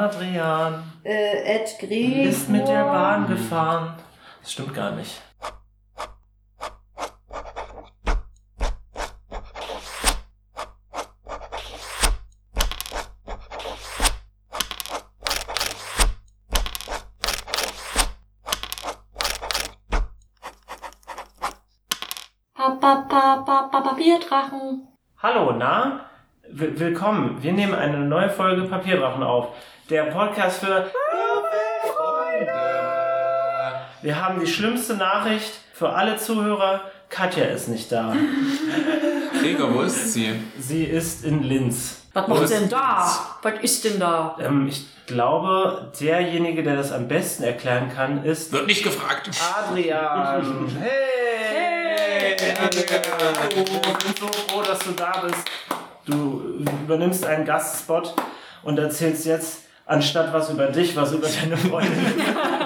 Adrian Äh, Ed Gregor. ist mit der Bahn gefahren. Das stimmt gar nicht. Pa, pa, pa, pa, pa, Papierdrachen. Hallo, na? Willkommen. Wir nehmen eine neue Folge Papierdrachen auf. Der Podcast für Freunde. Wir haben die schlimmste Nachricht für alle Zuhörer. Katja ist nicht da. Gregor, wo ist sie? Sie ist in Linz. Was Wo macht ist denn Linz? da? Was ist denn da? Ähm, ich glaube, derjenige, der das am besten erklären kann, ist Wird nicht gefragt. Adrian. Hey! Adrian! Ich bin so froh, dass du da bist. Du übernimmst einen Gastspot und erzählst jetzt, anstatt was über dich, was über deine Freundin.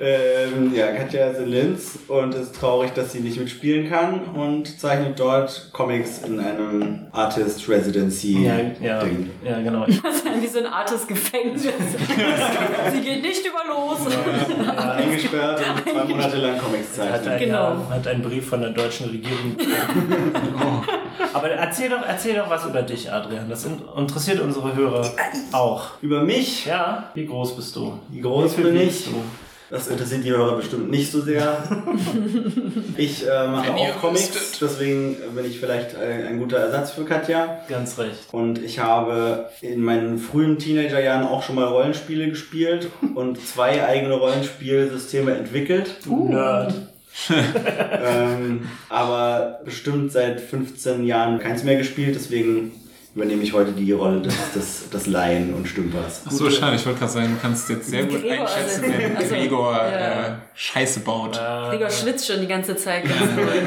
Ähm, ja, Katja ist in Linz und ist traurig, dass sie nicht mitspielen kann und zeichnet dort Comics in einem Artist Residency ja, ja, Ding. ja, genau. Das ist wie so ein Artes Gefängnis. Sie geht nicht über los. Ja, Eingesperrt und zwei Monate lang Comics hat, zeichnet. ein, Genau. ja, hat einen Brief von der deutschen Regierung. bekommen. Aber erzähl doch, erzähl doch was über dich, Adrian. Das in- interessiert unsere Hörer auch. Über mich, Ja, wie groß bist du? wie groß Wie bin ich? du? Das interessiert die Hörer bestimmt nicht so sehr. Ich äh, mache Wenn auch Comics, wüsstet. deswegen bin ich vielleicht ein, ein guter Ersatz für Katja. Ganz recht. Und ich habe in meinen frühen Teenagerjahren auch schon mal Rollenspiele gespielt und zwei eigene Rollenspielsysteme entwickelt. Du Nerd. ähm, aber bestimmt seit 15 Jahren keins mehr gespielt, deswegen übernehme ich heute die Rolle des, des, des Laien und Stümpers. Ach so, schade, ich wollte gerade sagen, du kannst jetzt sehr gut Gregor einschätzen, ersetzen. wenn Also, Gregor ja. äh, Scheiße baut. Gregor schwitzt schon die ganze Zeit. Ganz doll.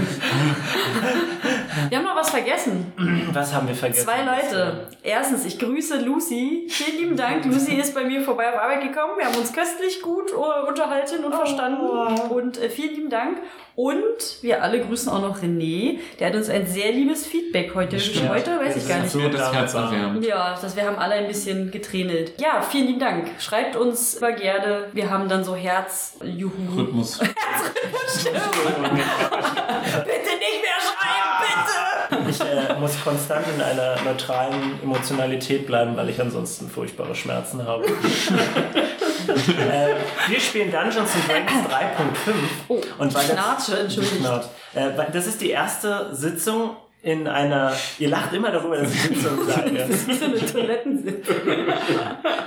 Wir haben noch was vergessen. Was haben wir vergessen? Zwei Leute. Erstens, ich grüße Lucy. Vielen lieben Dank. Lucy ist bei mir vorbei auf Arbeit gekommen. Wir haben uns köstlich gut äh, unterhalten und verstanden. Und äh, vielen lieben Dank. Und wir alle grüßen auch noch René. Der hat uns ein sehr liebes Feedback heute. Stimmt. Heute weiß ich gar nicht. So das Herz. Ja, das, wir haben alle ein bisschen getränelt. Ja, vielen lieben Dank. Schreibt uns über gerne. Wir haben dann so Herz, Juhu. Rhythmus. Bitte nicht mehr schreiben, bitte! Ich äh, muss konstant in einer neutralen Emotionalität bleiben, weil ich ansonsten furchtbare Schmerzen habe. äh, wir spielen Dungeons and Dragons 3.5. Oh, Und weil das- Knatsche, Entschuldigung. Knarrt. Äh, das ist die erste Sitzung in einer. Ihr lacht immer darüber, dass ich Sitzung sage. Das ist wie so eine Toilettensitzung.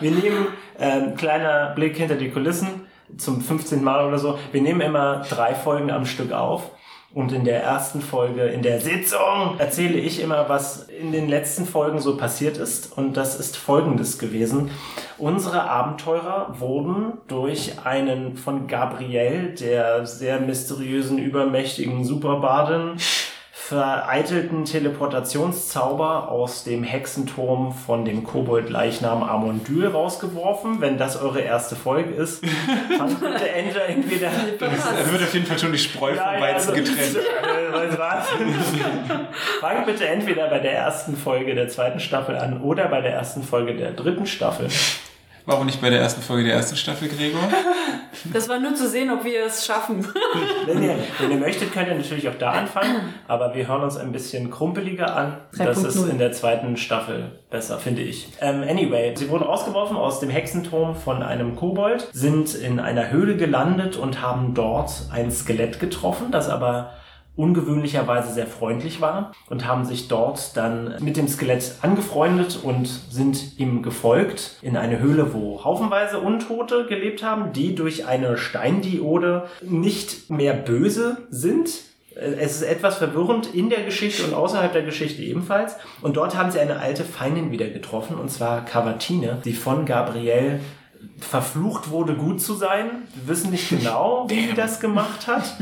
Wir nehmen ähm, kleiner Blick hinter die Kulissen zum 15. Mal oder so. Wir nehmen immer drei Folgen am Stück auf. Und in der ersten Folge, in der Sitzung, erzähle ich immer, was in den letzten Folgen so passiert ist. Und das ist folgendes gewesen. Unsere Abenteurer wurden durch einen von Gabrielle, der sehr mysteriösen, übermächtigen Superbadin, vereitelten Teleportationszauber aus dem Hexenturm von dem Kobold-Leichnam Amondyl rausgeworfen. Wenn das eure erste Folge ist, fangt bitte entweder entweder... Da wird auf jeden Fall schon die Spreu Ja, vom ja, Weizen also- getrennt. Äh? Fangt bitte entweder bei der ersten Folge der zweiten Staffel an oder bei der ersten Folge der dritten Staffel. Warum nicht bei der ersten Folge der ersten Staffel, Gregor? Das war nur zu sehen, ob wir es schaffen. Wenn ihr, wenn ihr möchtet, könnt ihr natürlich auch da anfangen, aber wir hören uns ein bisschen krumpeliger an. Das ist 3.0. in der zweiten Staffel besser, finde ich. Ähm, anyway, sie wurden rausgeworfen aus dem Hexenturm von einem Kobold, sind in einer Höhle gelandet und haben dort ein Skelett getroffen, das aber ungewöhnlicherweise sehr freundlich war und haben sich dort dann mit dem Skelett angefreundet und sind ihm gefolgt in eine Höhle, wo haufenweise Untote gelebt haben, die durch eine Steindiode nicht mehr böse sind. Es ist etwas verwirrend in der Geschichte und außerhalb der Geschichte ebenfalls. Und dort haben sie eine alte Feindin wieder getroffen, und zwar Cavatine, die von Gabrielle verflucht wurde, gut zu sein. Wir wissen nicht genau, wie sie das gemacht hat.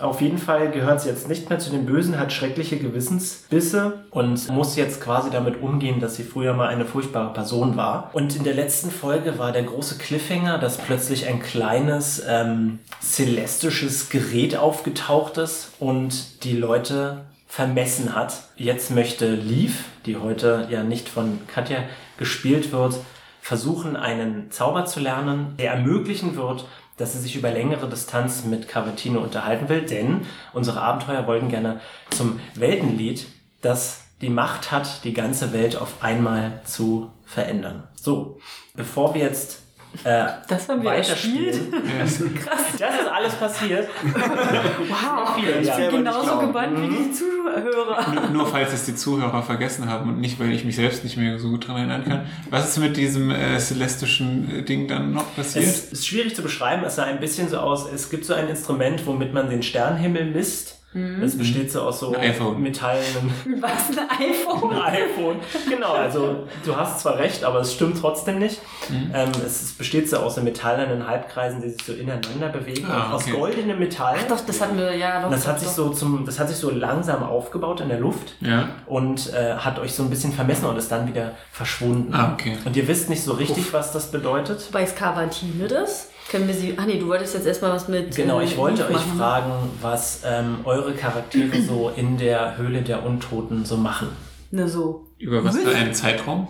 Auf jeden Fall gehört sie jetzt nicht mehr zu den Bösen, hat schreckliche Gewissensbisse und muss jetzt quasi damit umgehen, dass sie früher mal eine furchtbare Person war. Und in der letzten Folge war der große Cliffhanger, dass plötzlich ein kleines ähm, celestisches Gerät aufgetaucht ist und die Leute vermessen hat. Jetzt möchte Leaf, die heute ja nicht von Katja gespielt wird, versuchen einen Zauber zu lernen, der ermöglichen wird, dass sie sich über längere Distanz mit Cavatino unterhalten will, denn unsere Abenteuer wollten gerne zum Weltenlied, das die Macht hat, die ganze Welt auf einmal zu verändern. So, bevor wir jetzt äh, Das haben wir weiterspielen, Krass. das ist alles passiert. Wow. Viel, Ich bin genauso gebannt wie die Zuhörer. Nur, nur falls es die Zuhörer vergessen haben und nicht, weil ich mich selbst nicht mehr so gut dran erinnern kann. Was ist mit diesem äh, celestischen äh, Ding dann noch passiert? Es ist schwierig zu beschreiben. Es sah ein bisschen so aus, es gibt so ein Instrument, womit man den Sternenhimmel misst. Es besteht so aus so Ein iPhone. metallenen Was, ein iPhone? ein iPhone. Genau, also du hast zwar recht, aber es stimmt trotzdem nicht. Mhm. Ähm, es, es besteht so aus so metallenen Halbkreisen, die sich so ineinander bewegen. Ah, und aus okay. goldenem Metall. Ach doch, das hatten wir, ja. Doch, Und das hat sich so zum, das hat sich so langsam aufgebaut in der Luft Ja. und äh, hat euch so ein bisschen vermessen und ist dann wieder verschwunden. Ah, okay. Und ihr wisst nicht so richtig, was das bedeutet. Weiß Cavatine das? Können wir sie. Ah nee, du wolltest jetzt erstmal was mit. Genau, ich wollte Eve euch machen. fragen, was ähm, eure Charaktere so in der Höhle der Untoten so machen. Ne, so. Über was für einen Zeitraum?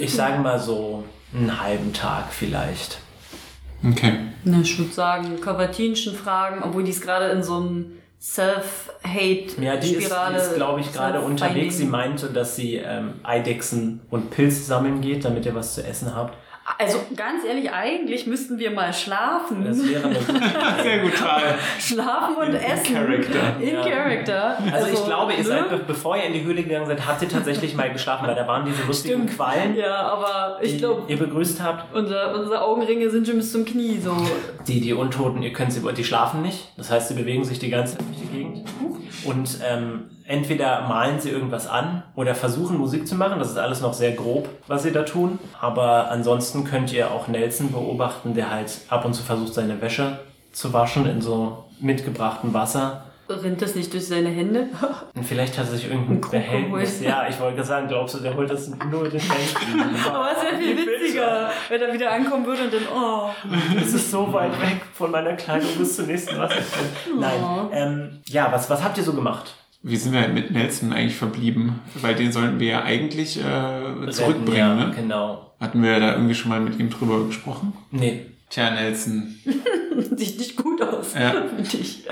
Ich sage mal so einen halben Tag vielleicht. Okay. Ne, ich würde sagen, Cavatinchen fragen, obwohl die ist gerade in so einem Self-Hate-Spirale. Ja, die ist, die ist glaube ich, gerade unterwegs. Sie meinte, dass sie ähm, Eidechsen und Pilze sammeln geht, damit ihr was zu essen habt. Also ganz ehrlich, eigentlich müssten wir mal schlafen. Das wäre eine gute Sehr gut. Schlafen und essen. Character. In Ja. Character. Also ich glaube, ihr ne? seid, be bevor ihr in die Höhle gegangen seid, habt ihr tatsächlich mal geschlafen, weil da waren diese lustigen Quallen, Ja, aber ich die glaube, ihr begrüßt habt. unser, unsere Augenringe sind schon bis zum Knie so. Die, die Untoten, ihr könnt sie, die schlafen nicht. Das heißt, sie bewegen sich die ganze Zeit durch die Gegend. Und ähm, entweder malen sie irgendwas an oder versuchen Musik zu machen. Das ist alles noch sehr grob, was sie da tun. Aber ansonsten könnt ihr auch Nelson beobachten, der halt ab und zu versucht, seine Wäsche zu waschen in so mitgebrachtem Wasser. Rinnt das nicht durch seine Hände? Und vielleicht hat er sich irgendein Behältnis. geholt. Ja, ich wollte gerade sagen, glaubst du, der holt das nur den Händen? Aber es wäre viel witziger, wenn er wieder ankommen würde und dann, oh. Es ist so weit weg von meiner Kleidung bis zur nächsten Wasserquelle. Nein. Ähm, ja, was, was habt ihr so gemacht? Wie sind wir mit Nelson eigentlich verblieben? Weil den sollten wir ja eigentlich äh, zurückbringen, ja, ne? Genau. Hatten wir da irgendwie schon mal mit ihm drüber gesprochen? Nee. Tja, Nelson, Sieht nicht gut aus, Ja. finde ich.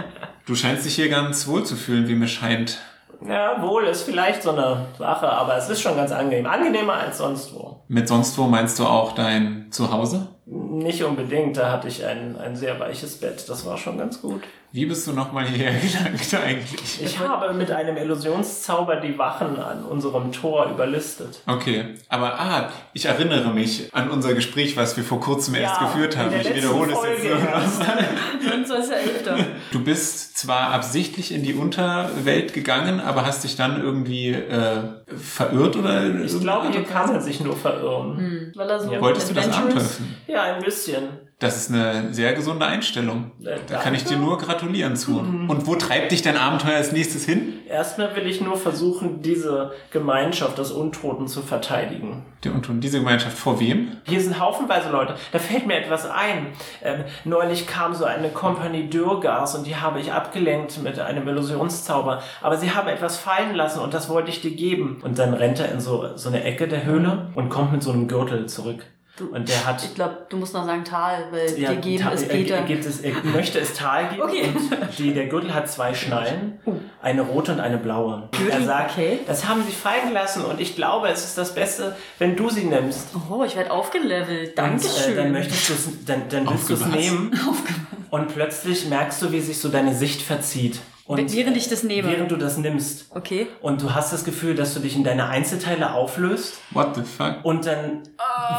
Du scheinst dich hier ganz wohl zu fühlen, wie mir scheint. Ja, wohl ist vielleicht so eine Sache, aber es ist schon ganz angenehm. Angenehmer als sonst wo. Mit sonst wo meinst du auch dein Zuhause? Nicht unbedingt, da hatte ich ein, ein sehr weiches Bett, das war schon ganz gut. Wie bist du nochmal hierher gelangt eigentlich? Ich habe mit einem Illusionszauber die Wachen an unserem Tor überlistet. Okay, aber ah, ich erinnere mich an unser Gespräch, was wir vor kurzem ja, erst geführt haben. Ich wiederhole es jetzt nur noch. 27.11. Du bist zwar absichtlich in die Unterwelt gegangen, aber hast dich dann irgendwie äh, verirrt oder? Ich glaube, du kannst er sich nur verirren. Hm. Weil er so ja. Wolltest du das antreffen? Ja, ein bisschen. Das ist eine sehr gesunde Einstellung. Äh, Da kann ich dir nur gratulieren zu. Mhm. Und wo treibt dich dein Abenteuer als nächstes hin? Erstmal will ich nur versuchen, diese Gemeinschaft des Untoten zu verteidigen. Und und diese Gemeinschaft vor wem? Hier sind haufenweise Leute. Da fällt mir etwas ein. Ähm, neulich kam so eine Kompanie Dürgas und die habe ich abgelenkt mit einem Illusionszauber. Aber sie haben etwas fallen lassen und das wollte ich dir geben. Und dann rennt er in so, so eine Ecke der Höhle und kommt mit so einem Gürtel zurück. Und der hat... Ich glaube, du musst noch sagen Tal, weil Ja, dir geben ist er, Peter. er, gibt es, er möchte es Tal geben. Okay. Und die, der Gürtel hat zwei Schnallen, eine rote und eine blaue. Er sagt, okay. das haben sie fallen lassen und ich glaube, es ist das Beste, wenn du sie nimmst. Oh, ich werde aufgelevelt. Und, Dankeschön. äh, dann möchtest du es, dann, dann willst du es nehmen. Und plötzlich merkst du, wie sich so deine Sicht verzieht. Und Während ich das nehme. Während du das nimmst. okay. Und du hast das Gefühl, dass du dich in deine Einzelteile auflöst. What the fuck? Und dann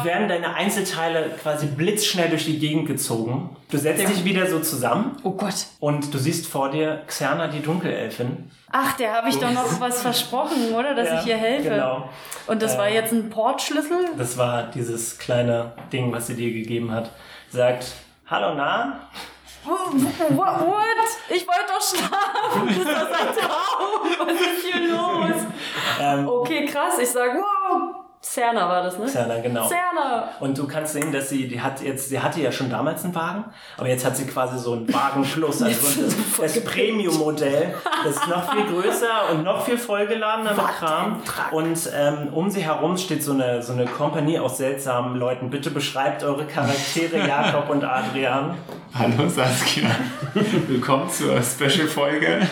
werden deine Einzelteile quasi blitzschnell durch die Gegend gezogen. Du setzt dich wieder so zusammen Oh Gott. und du siehst vor dir Xerna, die Dunkelelfin. Ach, der habe ich doch noch was versprochen, oder? Dass Ja, ich hier helfe. Genau. Und das war Äh, jetzt ein Portschlüssel? Das war dieses kleine Ding, was sie dir gegeben hat. Sagt, hallo na? What? What? Ich wollte doch schlafen. Das ist doch ein Traum. Was ist hier los? Ähm, Okay, krass. Ich sage, wow. Cerna war das, ne? Cerna, genau. Cerna! Und du kannst sehen, dass sie, die hat jetzt, sie hatte ja schon damals einen Wagen, aber jetzt hat sie quasi so einen Wagen Plus, also so das, das Premium-Modell. Das ist noch viel größer und noch viel vollgeladener mit Kram. Und ähm, um sie herum steht so eine, so eine Company aus seltsamen Leuten. Bitte beschreibt eure Charaktere, Jakob und Adrian. Hallo Saskia. Willkommen zur Special-Folge.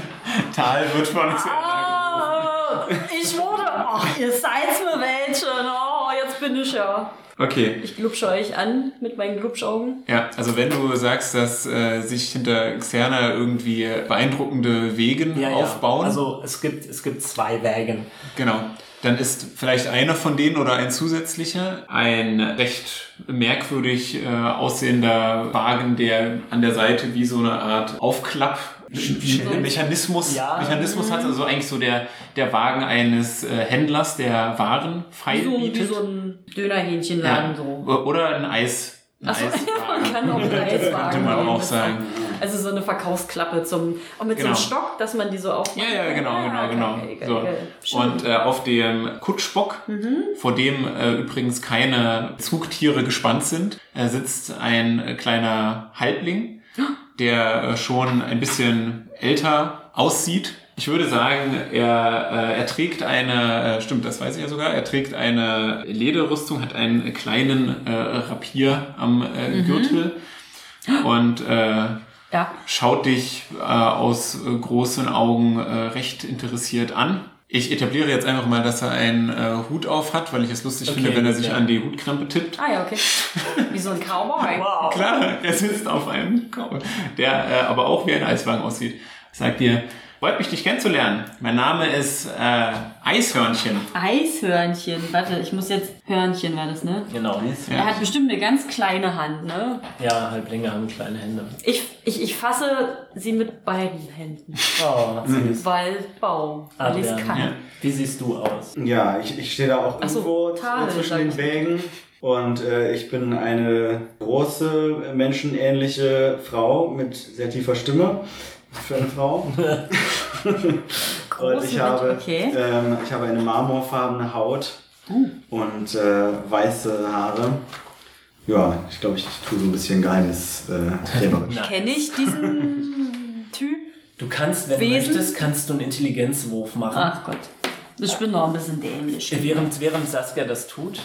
Tal wird von Ah, ich wurde. Ach, ihr seid mir welche. Oh, jetzt bin ich ja. Okay, Ich glubsche euch an mit meinen Glubschaugen. ja, also wenn du sagst, dass äh, sich hinter Xerna irgendwie beeindruckende Wegen aufbauen, Also es gibt, es gibt zwei Wägen. genau, dann ist vielleicht einer von denen oder ein zusätzlicher ein recht merkwürdig äh, aussehender Wagen, der an der Seite wie so eine Art Aufklapp Mechanismus, Ja. Mechanismus hat, also eigentlich so der, der Wagen eines äh, Händlers, der Waren frei Wie so, wie bietet. so ein Dönerhähnchenladen Ja. so. Oder ein Eis. Ein Achso, man Eiswagen. kann auch einen Eiswagen. Könnte man nehmen. auch sagen. Also so eine Verkaufsklappe zum. Und mit Genau. so einem Stock, dass man die so aufmacht. Ja, ja, genau, genau, geil, genau. geil, geil, So. Schön. Und äh, auf dem Kutschbock, vor dem äh, übrigens keine Zugtiere gespannt sind, äh, sitzt ein äh, kleiner Halbling, der äh, schon ein bisschen älter aussieht. Ich würde sagen, er, äh, er trägt eine, äh, stimmt, das weiß ich ja sogar, er trägt eine Lederrüstung, hat einen kleinen äh, Rapier am äh, Gürtel und äh, ja. schaut dich äh, aus äh, großen Augen äh, recht interessiert an. Ich etabliere jetzt einfach mal, dass er einen äh, Hut auf hat, weil ich es lustig Okay, finde, wenn er sich ja. an die Hutkrempe tippt. Ah ja, okay. Wie so ein Cowboy. Wow. Klar, er sitzt auf einem Cowboy, der äh, aber auch wie ein Eiswagen aussieht. Sagt dir, freut mich, dich kennenzulernen. Mein Name ist äh, Eishörnchen. Eishörnchen. Warte, ich muss jetzt. Hörnchen war das, ne? Genau. Er hat bestimmt eine ganz kleine Hand, ne? Ja, Halblinge haben kleine Hände. Ich, ich, ich fasse sie mit beiden Händen. Oh, süß. Weil Baum. Weil ich kann. ja. Wie siehst du aus? Ja, ich, ich stehe da auch so, irgendwo Tal, zwischen den. Wägen. Und äh, ich bin eine große, menschenähnliche Frau mit sehr tiefer Stimme für eine Frau. und ich habe, okay. ähm, ich habe eine marmorfarbene Haut und äh, weiße Haare. Ja, ich glaube, ich, tue so ein bisschen Geheimnis äh, Kenne ich diesen Typ? Du kannst, wenn Wesen? du möchtest, kannst du einen Intelligenzwurf machen. Ach Gott. Ich bin noch ein bisschen dämlich. Während, während Saskia das tut,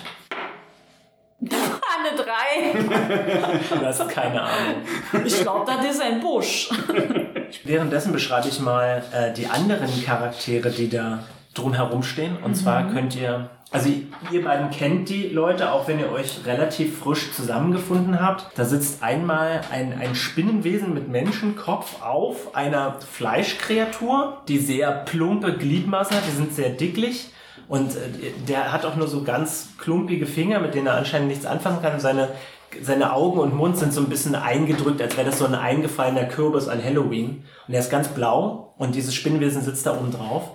Eine 3. du hast keine Ahnung. Ich glaube, das ist ein Busch. Währenddessen beschreibe ich mal äh, die anderen Charaktere, die da drumherum stehen. Und zwar könnt ihr, also ihr beiden kennt die Leute, auch wenn ihr euch relativ frisch zusammengefunden habt. Da sitzt einmal ein, ein Spinnenwesen mit Menschenkopf auf einer Fleischkreatur, die sehr plumpe Gliedmaßen hat, die sind sehr dicklich. Und äh, der hat auch nur so ganz klumpige Finger, mit denen er anscheinend nichts anfangen kann. Und seine, seine Augen und Mund sind so ein bisschen eingedrückt, als wäre das so ein eingefallener Kürbis an Halloween. Und er ist ganz blau und dieses Spinnenwesen sitzt da oben drauf.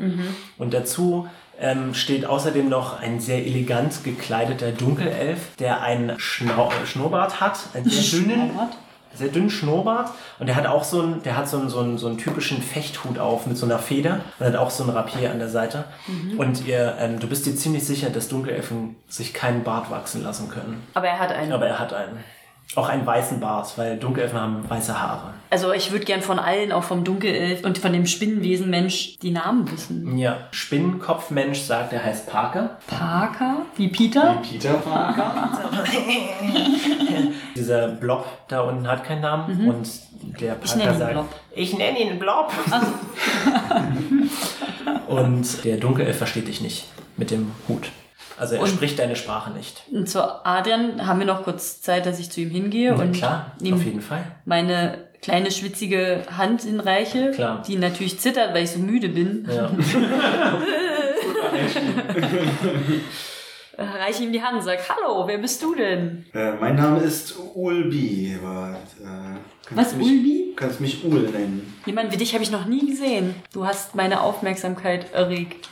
Und dazu ähm, steht außerdem noch ein sehr elegant gekleideter Dunkelelf, der einen Schnau Schnurrbart hat, einen sehr dünnen, Schnurrbart? Sehr dünnen Schnurrbart und der hat auch so einen, der hat so einen, so einen, so einen typischen Fechthut auf mit so einer Feder und hat auch so ein Rapier an der Seite. Und ihr, ähm, du bist dir ziemlich sicher, dass Dunkelelfen sich keinen Bart wachsen lassen können. Aber er hat einen. Aber er hat einen. Auch einen weißen Bart, weil Dunkelelfen haben weiße Haare. Also ich würde gern von allen, auch vom Dunkelelf und von dem Spinnenwesenmensch, die Namen wissen. Ja, Spinnenkopfmensch sagt, er heißt Parker. Parker? Wie Peter? Peter Parker. Dieser Blob da unten hat keinen Namen und der Ich Parker nenne ihn sagt, Blob. ich nenne ihn Blob. und der Dunkelelf versteht dich nicht mit dem Hut. Also er Und- spricht deine Sprache nicht. Und zu Adrian haben wir noch kurz Zeit, dass ich zu ihm hingehe Na und klar, auf jeden Fall. meine kleine schwitzige Hand hinreiche, Klar. die natürlich zittert, weil ich so müde bin. Ja. Reiche ihm die Hand und sag, hallo, wer bist du denn? Äh, mein Name ist Ulbi. Aber, äh, Was, du mich, Ulbi? Kannst mich Ul nennen. Jemand wie dich habe ich noch nie gesehen. Du hast meine Aufmerksamkeit erregt.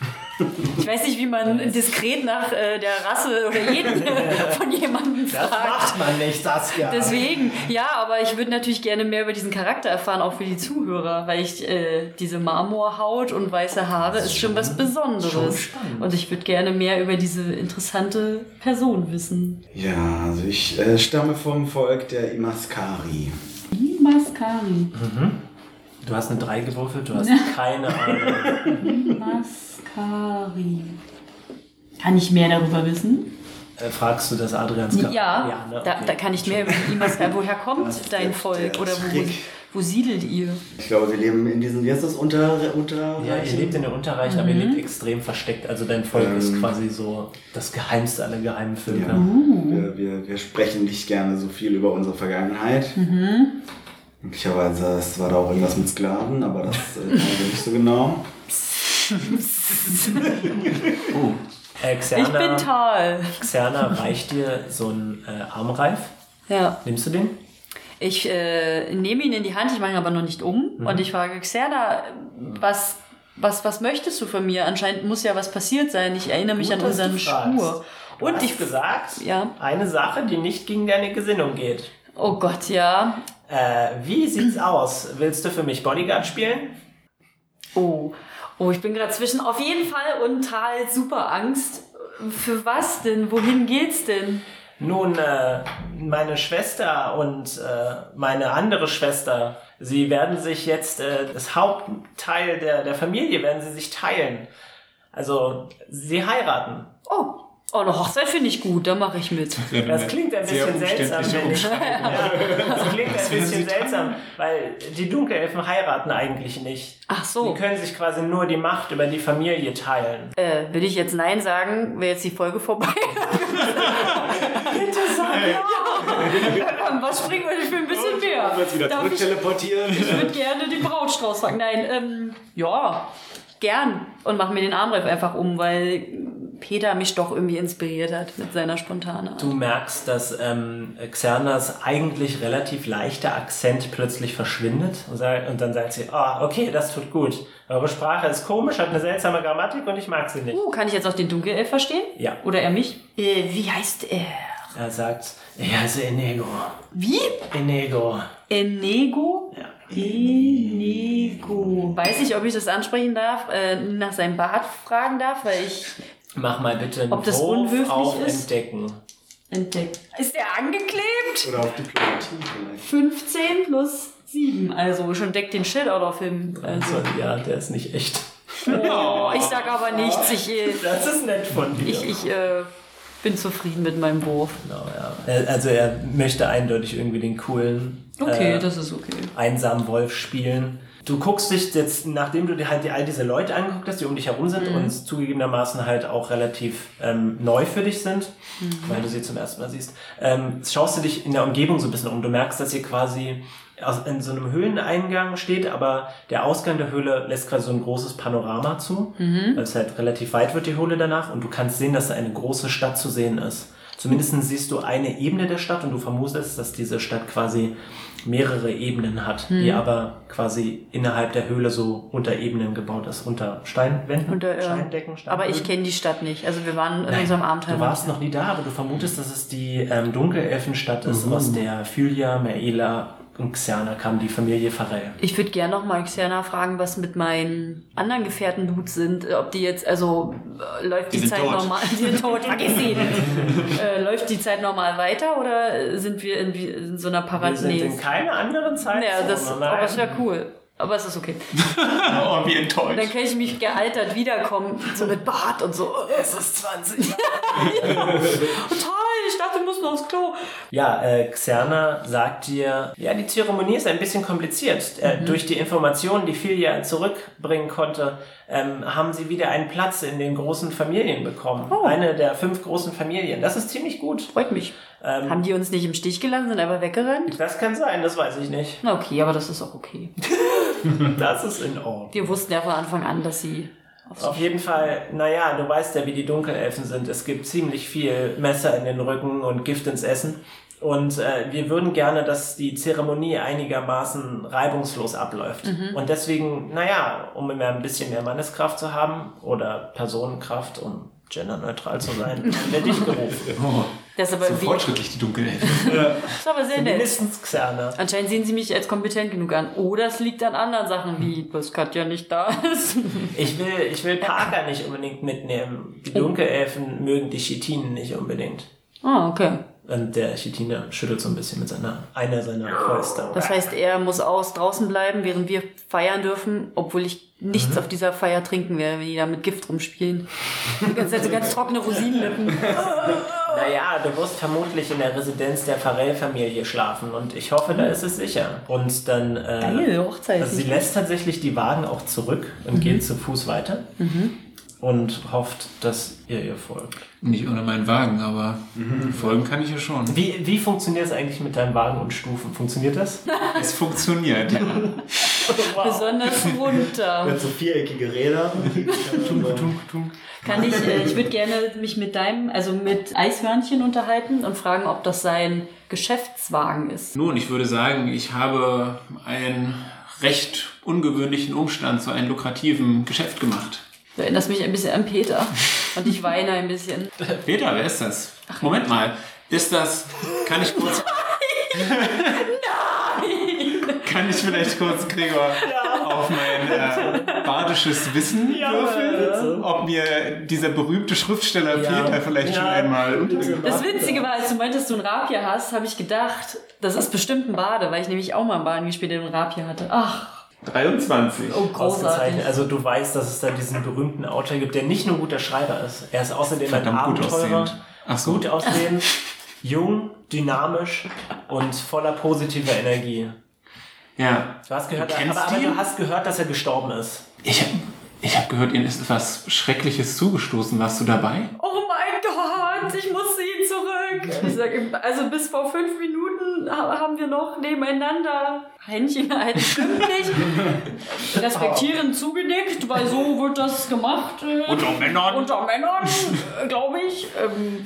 Ich weiß nicht, wie man diskret nach äh, der Rasse oder jeden von jemandem Das gefragt. macht man nicht, Saskia. Deswegen, ja, aber ich würde natürlich gerne mehr über diesen Charakter erfahren, auch für die Zuhörer, weil ich äh, diese Marmorhaut und weiße Haare ist schon was schon Besonderes. spannend. Und ich würde gerne mehr über diese interessante Person wissen. Ja, also ich äh, stamme vom Volk der Imaskari. Mascari. Du hast eine 3 gewürfelt, du hast keine Ahnung. Mascari. Kann ich mehr darüber wissen? Äh, fragst du das Adrians Ka- Ja, ne, da, okay. da kann ich mehr über die Mascari. Woher kommt Das ist dein Volk? der Oder wo, wo siedelt ihr? Ich glaube, wir leben in diesem, wie heißt das, unter, unter Ja, ihr lebt in der Unterreich, aber ihr lebt extrem versteckt. Also dein Volk ist Ähm. quasi so das geheimste aller geheimen Völker. Ja. Wir, wir, wir sprechen nicht gerne so viel über unsere Vergangenheit. Möglicherweise es war da auch irgendwas mit Sklaven, aber das äh, weiß ich nicht so genau. Äh, Ich Xerna, bin Tal. Xerna reicht dir so einen äh, Armreif. Ja. Nimmst du den? Ich äh, nehme ihn in die Hand, ich mache ihn aber noch nicht um. Mhm. Und ich frage Xerda, was, was, was möchtest du von mir? Anscheinend muss ja was passiert sein. Ich erinnere mich Gut, an unseren. Schwur. Du Und hast ich gesagt, Ja. eine Sache, die nicht gegen deine Gesinnung geht. Oh Gott, ja. Äh, wie sieht's aus? Willst du für mich Bodyguard spielen? Oh. Oh, ich bin gerade zwischen auf jeden Fall und Tal super Angst. Für was denn? Wohin geht's denn? Nun, äh, meine Schwester und äh, meine andere Schwester, sie werden sich jetzt, äh, das Hauptteil der, der Familie werden sie sich teilen. Also, sie heiraten. Oh. Oh, eine Hochzeit finde ich gut, da mache ich mit. Das klingt ein bisschen seltsam, wenn ich, das klingt ein bisschen seltsam, weil die Dunkelelfen heiraten eigentlich nicht. Ach Sie so. können sich quasi nur die Macht über die Familie teilen. Äh, will ich jetzt Nein sagen, wäre jetzt die Folge vorbei. Bitte sag ja! Was springen wir denn für ein bisschen mehr? Jetzt wieder Darf ich, zurückteleportieren. ich würde gerne den Brautstrauß fangen. Nein, ähm, ja, gern. Und mach mir den Armreif einfach um, weil Peter mich doch irgendwie inspiriert hat mit seiner spontane Art. Du merkst, dass ähm, Xernas eigentlich relativ leichter Akzent plötzlich verschwindet und, und dann sagt sie, ah, okay, das tut gut. Eure Sprache ist komisch, hat eine seltsame Grammatik und ich mag sie nicht. Uh, kann ich jetzt auch den Dunkelelf verstehen? Ja. Oder er mich? Äh, wie heißt er? Er sagt, ich heiße Enego. Wie? Enego. Enego? Ja. Enego. Weiß ich, ob ich das ansprechen darf, äh, nach seinem Bart fragen darf, weil ich Mach mal bitte einen Ob das Wurf unhöflich auf ist? Entdecken. entdeckt. Ist der angeklebt? Oder auf Diplomatie vielleicht. 15 plus 7. Also schon deckt den Shit out of him. Also. Also, ja, der ist nicht echt. Oh, ich sag aber nichts. Ich, äh, Das ist nett von dir. ich, ich äh, bin zufrieden mit meinem Wurf. Genau, ja. Er- Also er möchte eindeutig irgendwie den coolen, Okay, äh, das ist okay. einsamen Wolf spielen. Du guckst dich jetzt, nachdem du dir halt die, all diese Leute angeguckt hast, die um dich herum sind und zugegebenermaßen halt auch relativ ähm, neu für dich sind, weil du sie zum ersten Mal siehst, ähm, schaust du dich in der Umgebung so ein bisschen um. Du merkst, dass ihr quasi aus, in so einem Höhleneingang steht, aber der Ausgang der Höhle lässt quasi so ein großes Panorama zu, weil es halt relativ weit wird, die Höhle danach, und du kannst sehen, dass da eine große Stadt zu sehen ist. Zumindest siehst du eine Ebene der Stadt und du vermutest, dass diese Stadt quasi mehrere Ebenen hat, die aber quasi innerhalb der Höhle so unter Ebenen gebaut ist, unter Steinwänden, Unter, äh, Steindecken, Aber ich Steinböden. kenne die Stadt nicht. Also wir waren in Nein, unserem Abenteuer. Du warst noch nie da, aber du vermutest, dass es die ähm, Dunkelelfenstadt ist, aus der Phylia, Merela und Xerna kam, die Familie Farel. Ich würde gerne noch mal Xerna fragen, was mit meinen anderen Gefährten Dudes sind. Ob die jetzt, also äh, läuft die, Die Zeit tot. normal, die sind tot, vergiss sie. äh, läuft die Zeit normal weiter oder sind wir in, in so einer Wir sind in Parallel? keiner anderen Zeit. Ja, das, aber das wäre cool. Aber es ist okay. Oh, wie enttäuscht. Dann kann ich mich gealtert wiederkommen, so mit Bart und so. Es ist 20 Total, ich dachte, wir mussten aufs Klo. Ja, äh, Xerna sagt dir, ja, die Zeremonie ist ein bisschen kompliziert. Äh, durch die Informationen, die Filia zurückbringen konnte, ähm, haben sie wieder einen Platz in den großen Familien bekommen. Oh. Eine der fünf großen Familien. Das ist ziemlich gut. Freut mich. Ähm, Haben die uns nicht im Stich gelassen, sind einfach weggerannt? das kann sein, das weiß ich nicht. Na okay, aber das ist auch okay. Das ist in Ordnung. Wir wussten ja von Anfang an, dass sie auf Auf jeden Fall, naja, du weißt ja, wie die Dunkelelfen sind. Es gibt ziemlich viel Messer in den Rücken und Gift ins Essen. Und äh, wir würden gerne, dass die Zeremonie einigermaßen reibungslos abläuft. Und deswegen, naja, um immer ein bisschen mehr Manneskraft zu haben oder Personenkraft, um genderneutral zu sein, wir dich gerufen. Oh, Das ist aber, So wie, fortschrittlich, die Dunkelelfen. das ist aber sehr nett. Mindestens Xerna. Anscheinend sehen sie mich als kompetent genug an. Oder es liegt an anderen Sachen, wie, dass Katja nicht da ist. Ich will, ich will Parker nicht unbedingt mitnehmen. Die Dunkelelfen mögen die Chitinen nicht unbedingt. Ah, okay. Und der Chitine schüttelt so ein bisschen mit seiner, einer seiner Fäuste. Das heißt, er muss aus draußen bleiben, während wir feiern dürfen, obwohl ich nichts Mhm. auf dieser Feier trinken werde, wenn die da mit Gift rumspielen. Die ganze Zeit so ganz trockene Rosinenlippen. Naja, du wirst vermutlich in der Residenz der Farrell-Familie schlafen und ich hoffe, da ist es sicher. Und dann. Äh, Geil, Hochzeit. Also sie lässt tatsächlich die Wagen auch zurück und geht zu Fuß weiter und hofft, dass ihr ihr folgt. Nicht ohne meinen Wagen, aber folgen kann ich ja schon. Wie, wie funktioniert es eigentlich mit deinem Wagen und Stufen? Funktioniert das? Es funktioniert, ja. Besonders runter. Mit so viereckige Räder. Kann ich, äh, ich würde gerne mich mit deinem, also mit Eishörnchen unterhalten und fragen, ob das sein Geschäftswagen ist. Nun, ich würde sagen, ich habe einen recht ungewöhnlichen Umstand zu einem lukrativen Geschäft gemacht. Du erinnerst mich ein bisschen an Peter. Und ich weine ein bisschen. Peter, wer ist das? Moment mal. Ist das. Kann ich kurz. Nein! Kann ich vielleicht kurz, Gregor, auf mein äh, badisches Wissen würfeln? Ob mir dieser berühmte Schriftsteller Ja. Peter vielleicht schon Ja. einmal untergebracht Das Witzige war, als du meintest, du einen Rapier hast, habe ich gedacht, das ist bestimmt ein Bade, weil ich nämlich auch mal einen Baden gespielt, der einen Rapier hatte. Ach, 23. oh, großartig. Also du weißt, dass es da diesen berühmten Autor gibt, der nicht nur ein guter Schreiber ist. Er ist außerdem ein Verdammt gut Abenteurer. aussehend. Ach so. Gut aussehend, jung, dynamisch und voller positiver Energie. Ja. Du hast gehört, Du kennst aber, aber du hast gehört, dass er gestorben ist. Ich habe ich hab gehört, Ihnen ist etwas Schreckliches zugestoßen. Warst du dabei? Oh mein Gott, ich muss zu Ich sag also bis vor fünf Minuten ha- haben wir noch nebeneinander Händchen gehalten. Stimmt nicht. Respektierend zugenickt, weil so wird das gemacht. Äh, Unter Männern. unter Männern, äh, glaube ich. Ähm,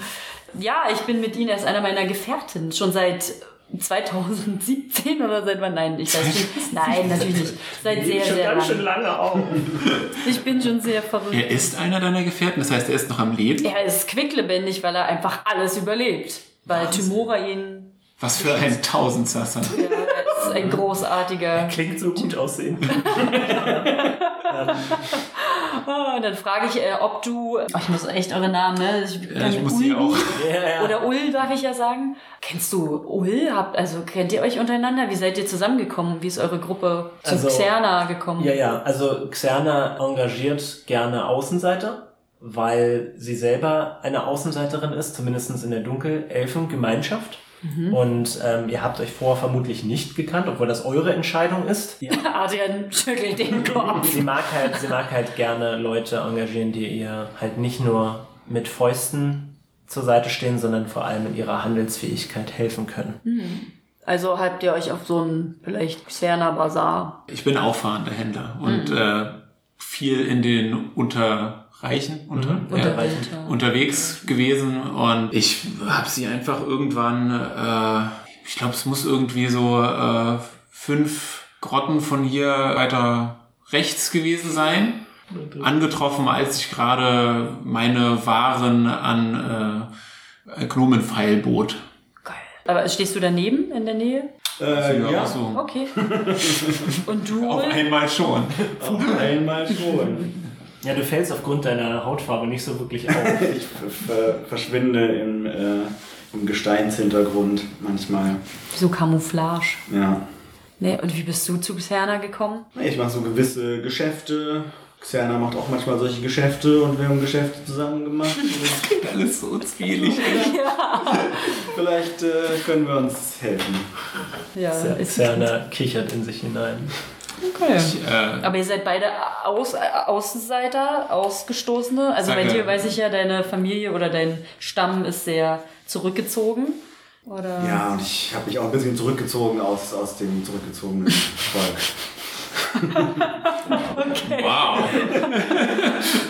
ja, ich bin mit Ihnen als einer meiner Gefährtinnen schon seit 2017 oder seit wann? Nein, ich weiß nicht. Nein, natürlich nicht. Seit sehr, sehr lang. lange auf. Ich bin schon sehr verrückt. Er ist einer deiner Gefährten, das heißt, er ist noch am Leben. Er ist quicklebendig, weil er einfach alles überlebt. Weil Timora ihn. Was für ein Tausendsasser. Ja, ein großartiger. Klingt so gut aussehen. Ah, und dann frage ich, äh, ob du. Oh, ich muss echt eure Namen, ne? Ich, Ja, ich muss sie auch. Oder Ul, darf ich ja sagen. Kennst du Ul? Habt, also kennt ihr euch untereinander? Wie seid ihr zusammengekommen? Wie ist eure Gruppe zu Also- Xerna gekommen? Ja, ja, also Xerna engagiert gerne Außenseiter, weil sie selber eine Außenseiterin ist, zumindest in der Dunkelelfengemeinschaft. Und ähm, ihr habt euch vorher vermutlich nicht gekannt, obwohl das eure Entscheidung ist. Adrian schüttelt den Kopf. Sie mag halt, sie mag halt gerne Leute engagieren, die ihr halt nicht nur mit Fäusten zur Seite stehen, sondern vor allem in ihrer Handelsfähigkeit helfen können. Also habt ihr euch auf so einen vielleicht Xerna Bazar. Ich bin auch fahrender Händler und äh, viel in den Unterreichen unter, ja, Unterreichen. unterwegs gewesen und ich habe sie einfach irgendwann, äh, ich glaube, es muss irgendwie so äh, fünf Grotten von hier weiter rechts gewesen sein. Angetroffen, als ich gerade meine Waren an äh, Gnomenpfeil bot. Geil. Aber stehst du daneben in der Nähe? Äh, ja, auch so. Okay. Und du? Auf einmal schon. auf einmal schon. Ja, du fällst aufgrund deiner Hautfarbe nicht so wirklich auf. Ich ver verschwinde im, äh, im Gesteinshintergrund manchmal. So Camouflage. Ja. Nee, und wie bist du zu Xerna gekommen? Ich mache so gewisse Geschäfte. Xerna macht auch manchmal solche Geschäfte und wir haben Geschäfte zusammen gemacht. Und Alles so zwielig. vielleicht äh, können wir uns helfen. Ja, Xerna kichert in sich hinein. Okay. Äh, Aber ihr seid beide Aus, Außenseiter, Ausgestoßene. Also bei Danke. dir weiß ich ja, deine Familie oder dein Stamm ist sehr zurückgezogen. Oder? Ja, und ich habe mich auch ein bisschen zurückgezogen aus, aus dem zurückgezogenen Volk. wow.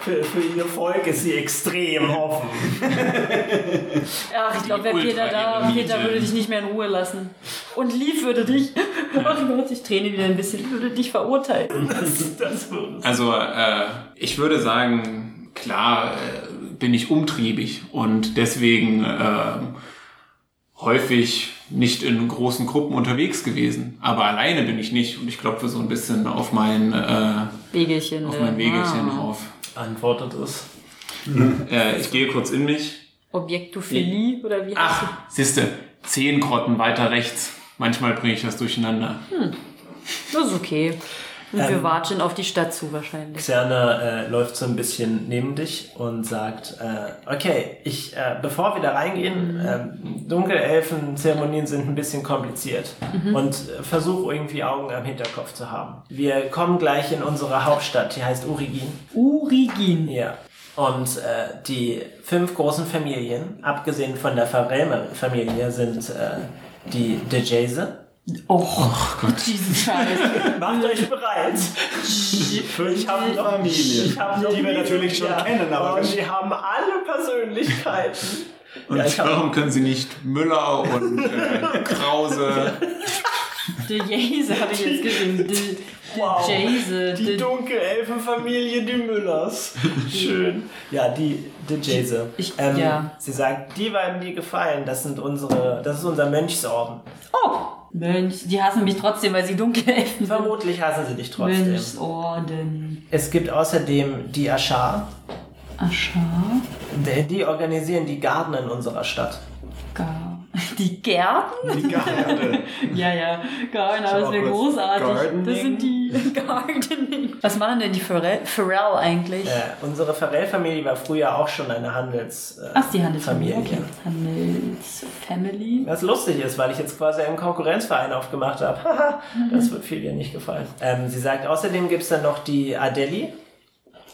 Für, für ihr Volk ist sie extrem offen. Ach, ich glaube, wäre Peter da. Peter würde dich nicht mehr in Ruhe lassen. Und Lief würde dich, ach Gott, ich träne wieder ein bisschen, würde dich verurteilen. Das, das würde Also, äh, ich würde sagen, klar äh, bin ich umtriebig und deswegen äh, häufig nicht in großen Gruppen unterwegs gewesen. Aber alleine bin ich nicht und ich klopfe so ein bisschen auf mein, äh, Wegelchen. auf äh, mein Wegelchen ah. auf. Antwortet es. Äh, ich gehe kurz in mich. Objektophilie oder wie heißt Ach, siehste, zehn Grotten weiter rechts. Manchmal bringe ich das durcheinander. sie? Das ist okay. Und wir Ähm, watschen auf die Stadt zu wahrscheinlich. Xerna äh, läuft so ein bisschen neben dich und sagt, äh, okay, ich, äh, bevor wir da reingehen, ähm, Dunkelelfen-Zeremonien sind ein bisschen kompliziert und äh, versuch irgendwie Augen am Hinterkopf zu haben. Wir kommen gleich in unsere Hauptstadt, die heißt Urigin. Urigin. Ja. Und äh, die fünf großen Familien, abgesehen von der Farrell-Familie, sind äh, die De Oh, Gott. Diesen Scheiß. Macht euch bereit. ich habe noch Familie. Ich habe noch Die wir natürlich schon kennen, aber- und die haben alle Persönlichkeiten. Und Ja, hab- warum können sie nicht Müller und äh, Krause? De Jase hatte ich jetzt gesehen. De, de Wow. Jase. Die De, Dunkelelfenfamilie, die Müllers. Schön. Ja, die, die Jase. Ich- ähm, ja. Sie sagt, die werden dir gefallen. Das sind unsere, das ist unser Mönchsorden. oh, Mönch. Die hassen mich trotzdem, weil sie Dunkelelfen sind. Vermutlich hassen sie dich trotzdem. Mönchsorden. Es gibt außerdem die Aschar. Aschar. Die, die organisieren die Garten in unserer Stadt. Gar. Die Gärten? Die Garde. Ja, ja. Garten, aber das wäre großartig. Gardening. Das sind die Gardening. Was machen denn die Pharrell, Pharrell eigentlich? Äh, unsere Farrell-Familie war früher auch schon eine Handels äh, Ach, die Handelsfamilie. Familie. Okay. Handelsfamily. Was lustig ist, weil ich jetzt quasi einen Konkurrenzverein aufgemacht habe. Haha, das wird viel dir nicht gefallen. Ähm, sie sagt, außerdem gibt es dann noch die Adeli.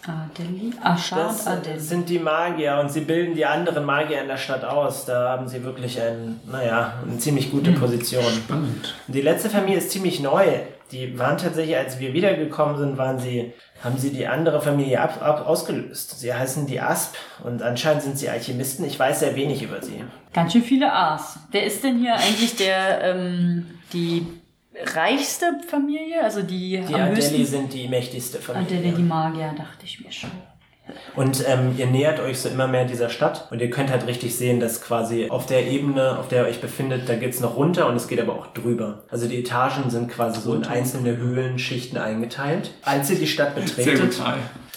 Adeli. Aschar Das und Adeli. sind die Magier und sie bilden die anderen Magier in der Stadt aus. Da haben sie wirklich ein, naja, eine ziemlich gute Position. Spannend. Die letzte Familie ist ziemlich neu. Die waren tatsächlich, als wir wiedergekommen sind, waren sie, haben sie die andere Familie ab, ab, ausgelöst. Sie heißen die Asp und anscheinend sind sie Alchemisten. Ich weiß sehr wenig über sie. Ganz schön viele A's. Wer ist denn hier eigentlich der, ähm, die reichste Familie? Also die, Die am Adeli höchsten? sind die mächtigste Familie. Adeli, die Magier, dachte ich mir schon. Und ähm, ihr nähert euch so immer mehr dieser Stadt und ihr könnt halt richtig sehen, dass quasi auf der Ebene, auf der ihr euch befindet, da geht's noch runter und es geht aber auch drüber. Also die Etagen sind quasi so in einzelne Höhlenschichten eingeteilt. Als ihr die Stadt betretet,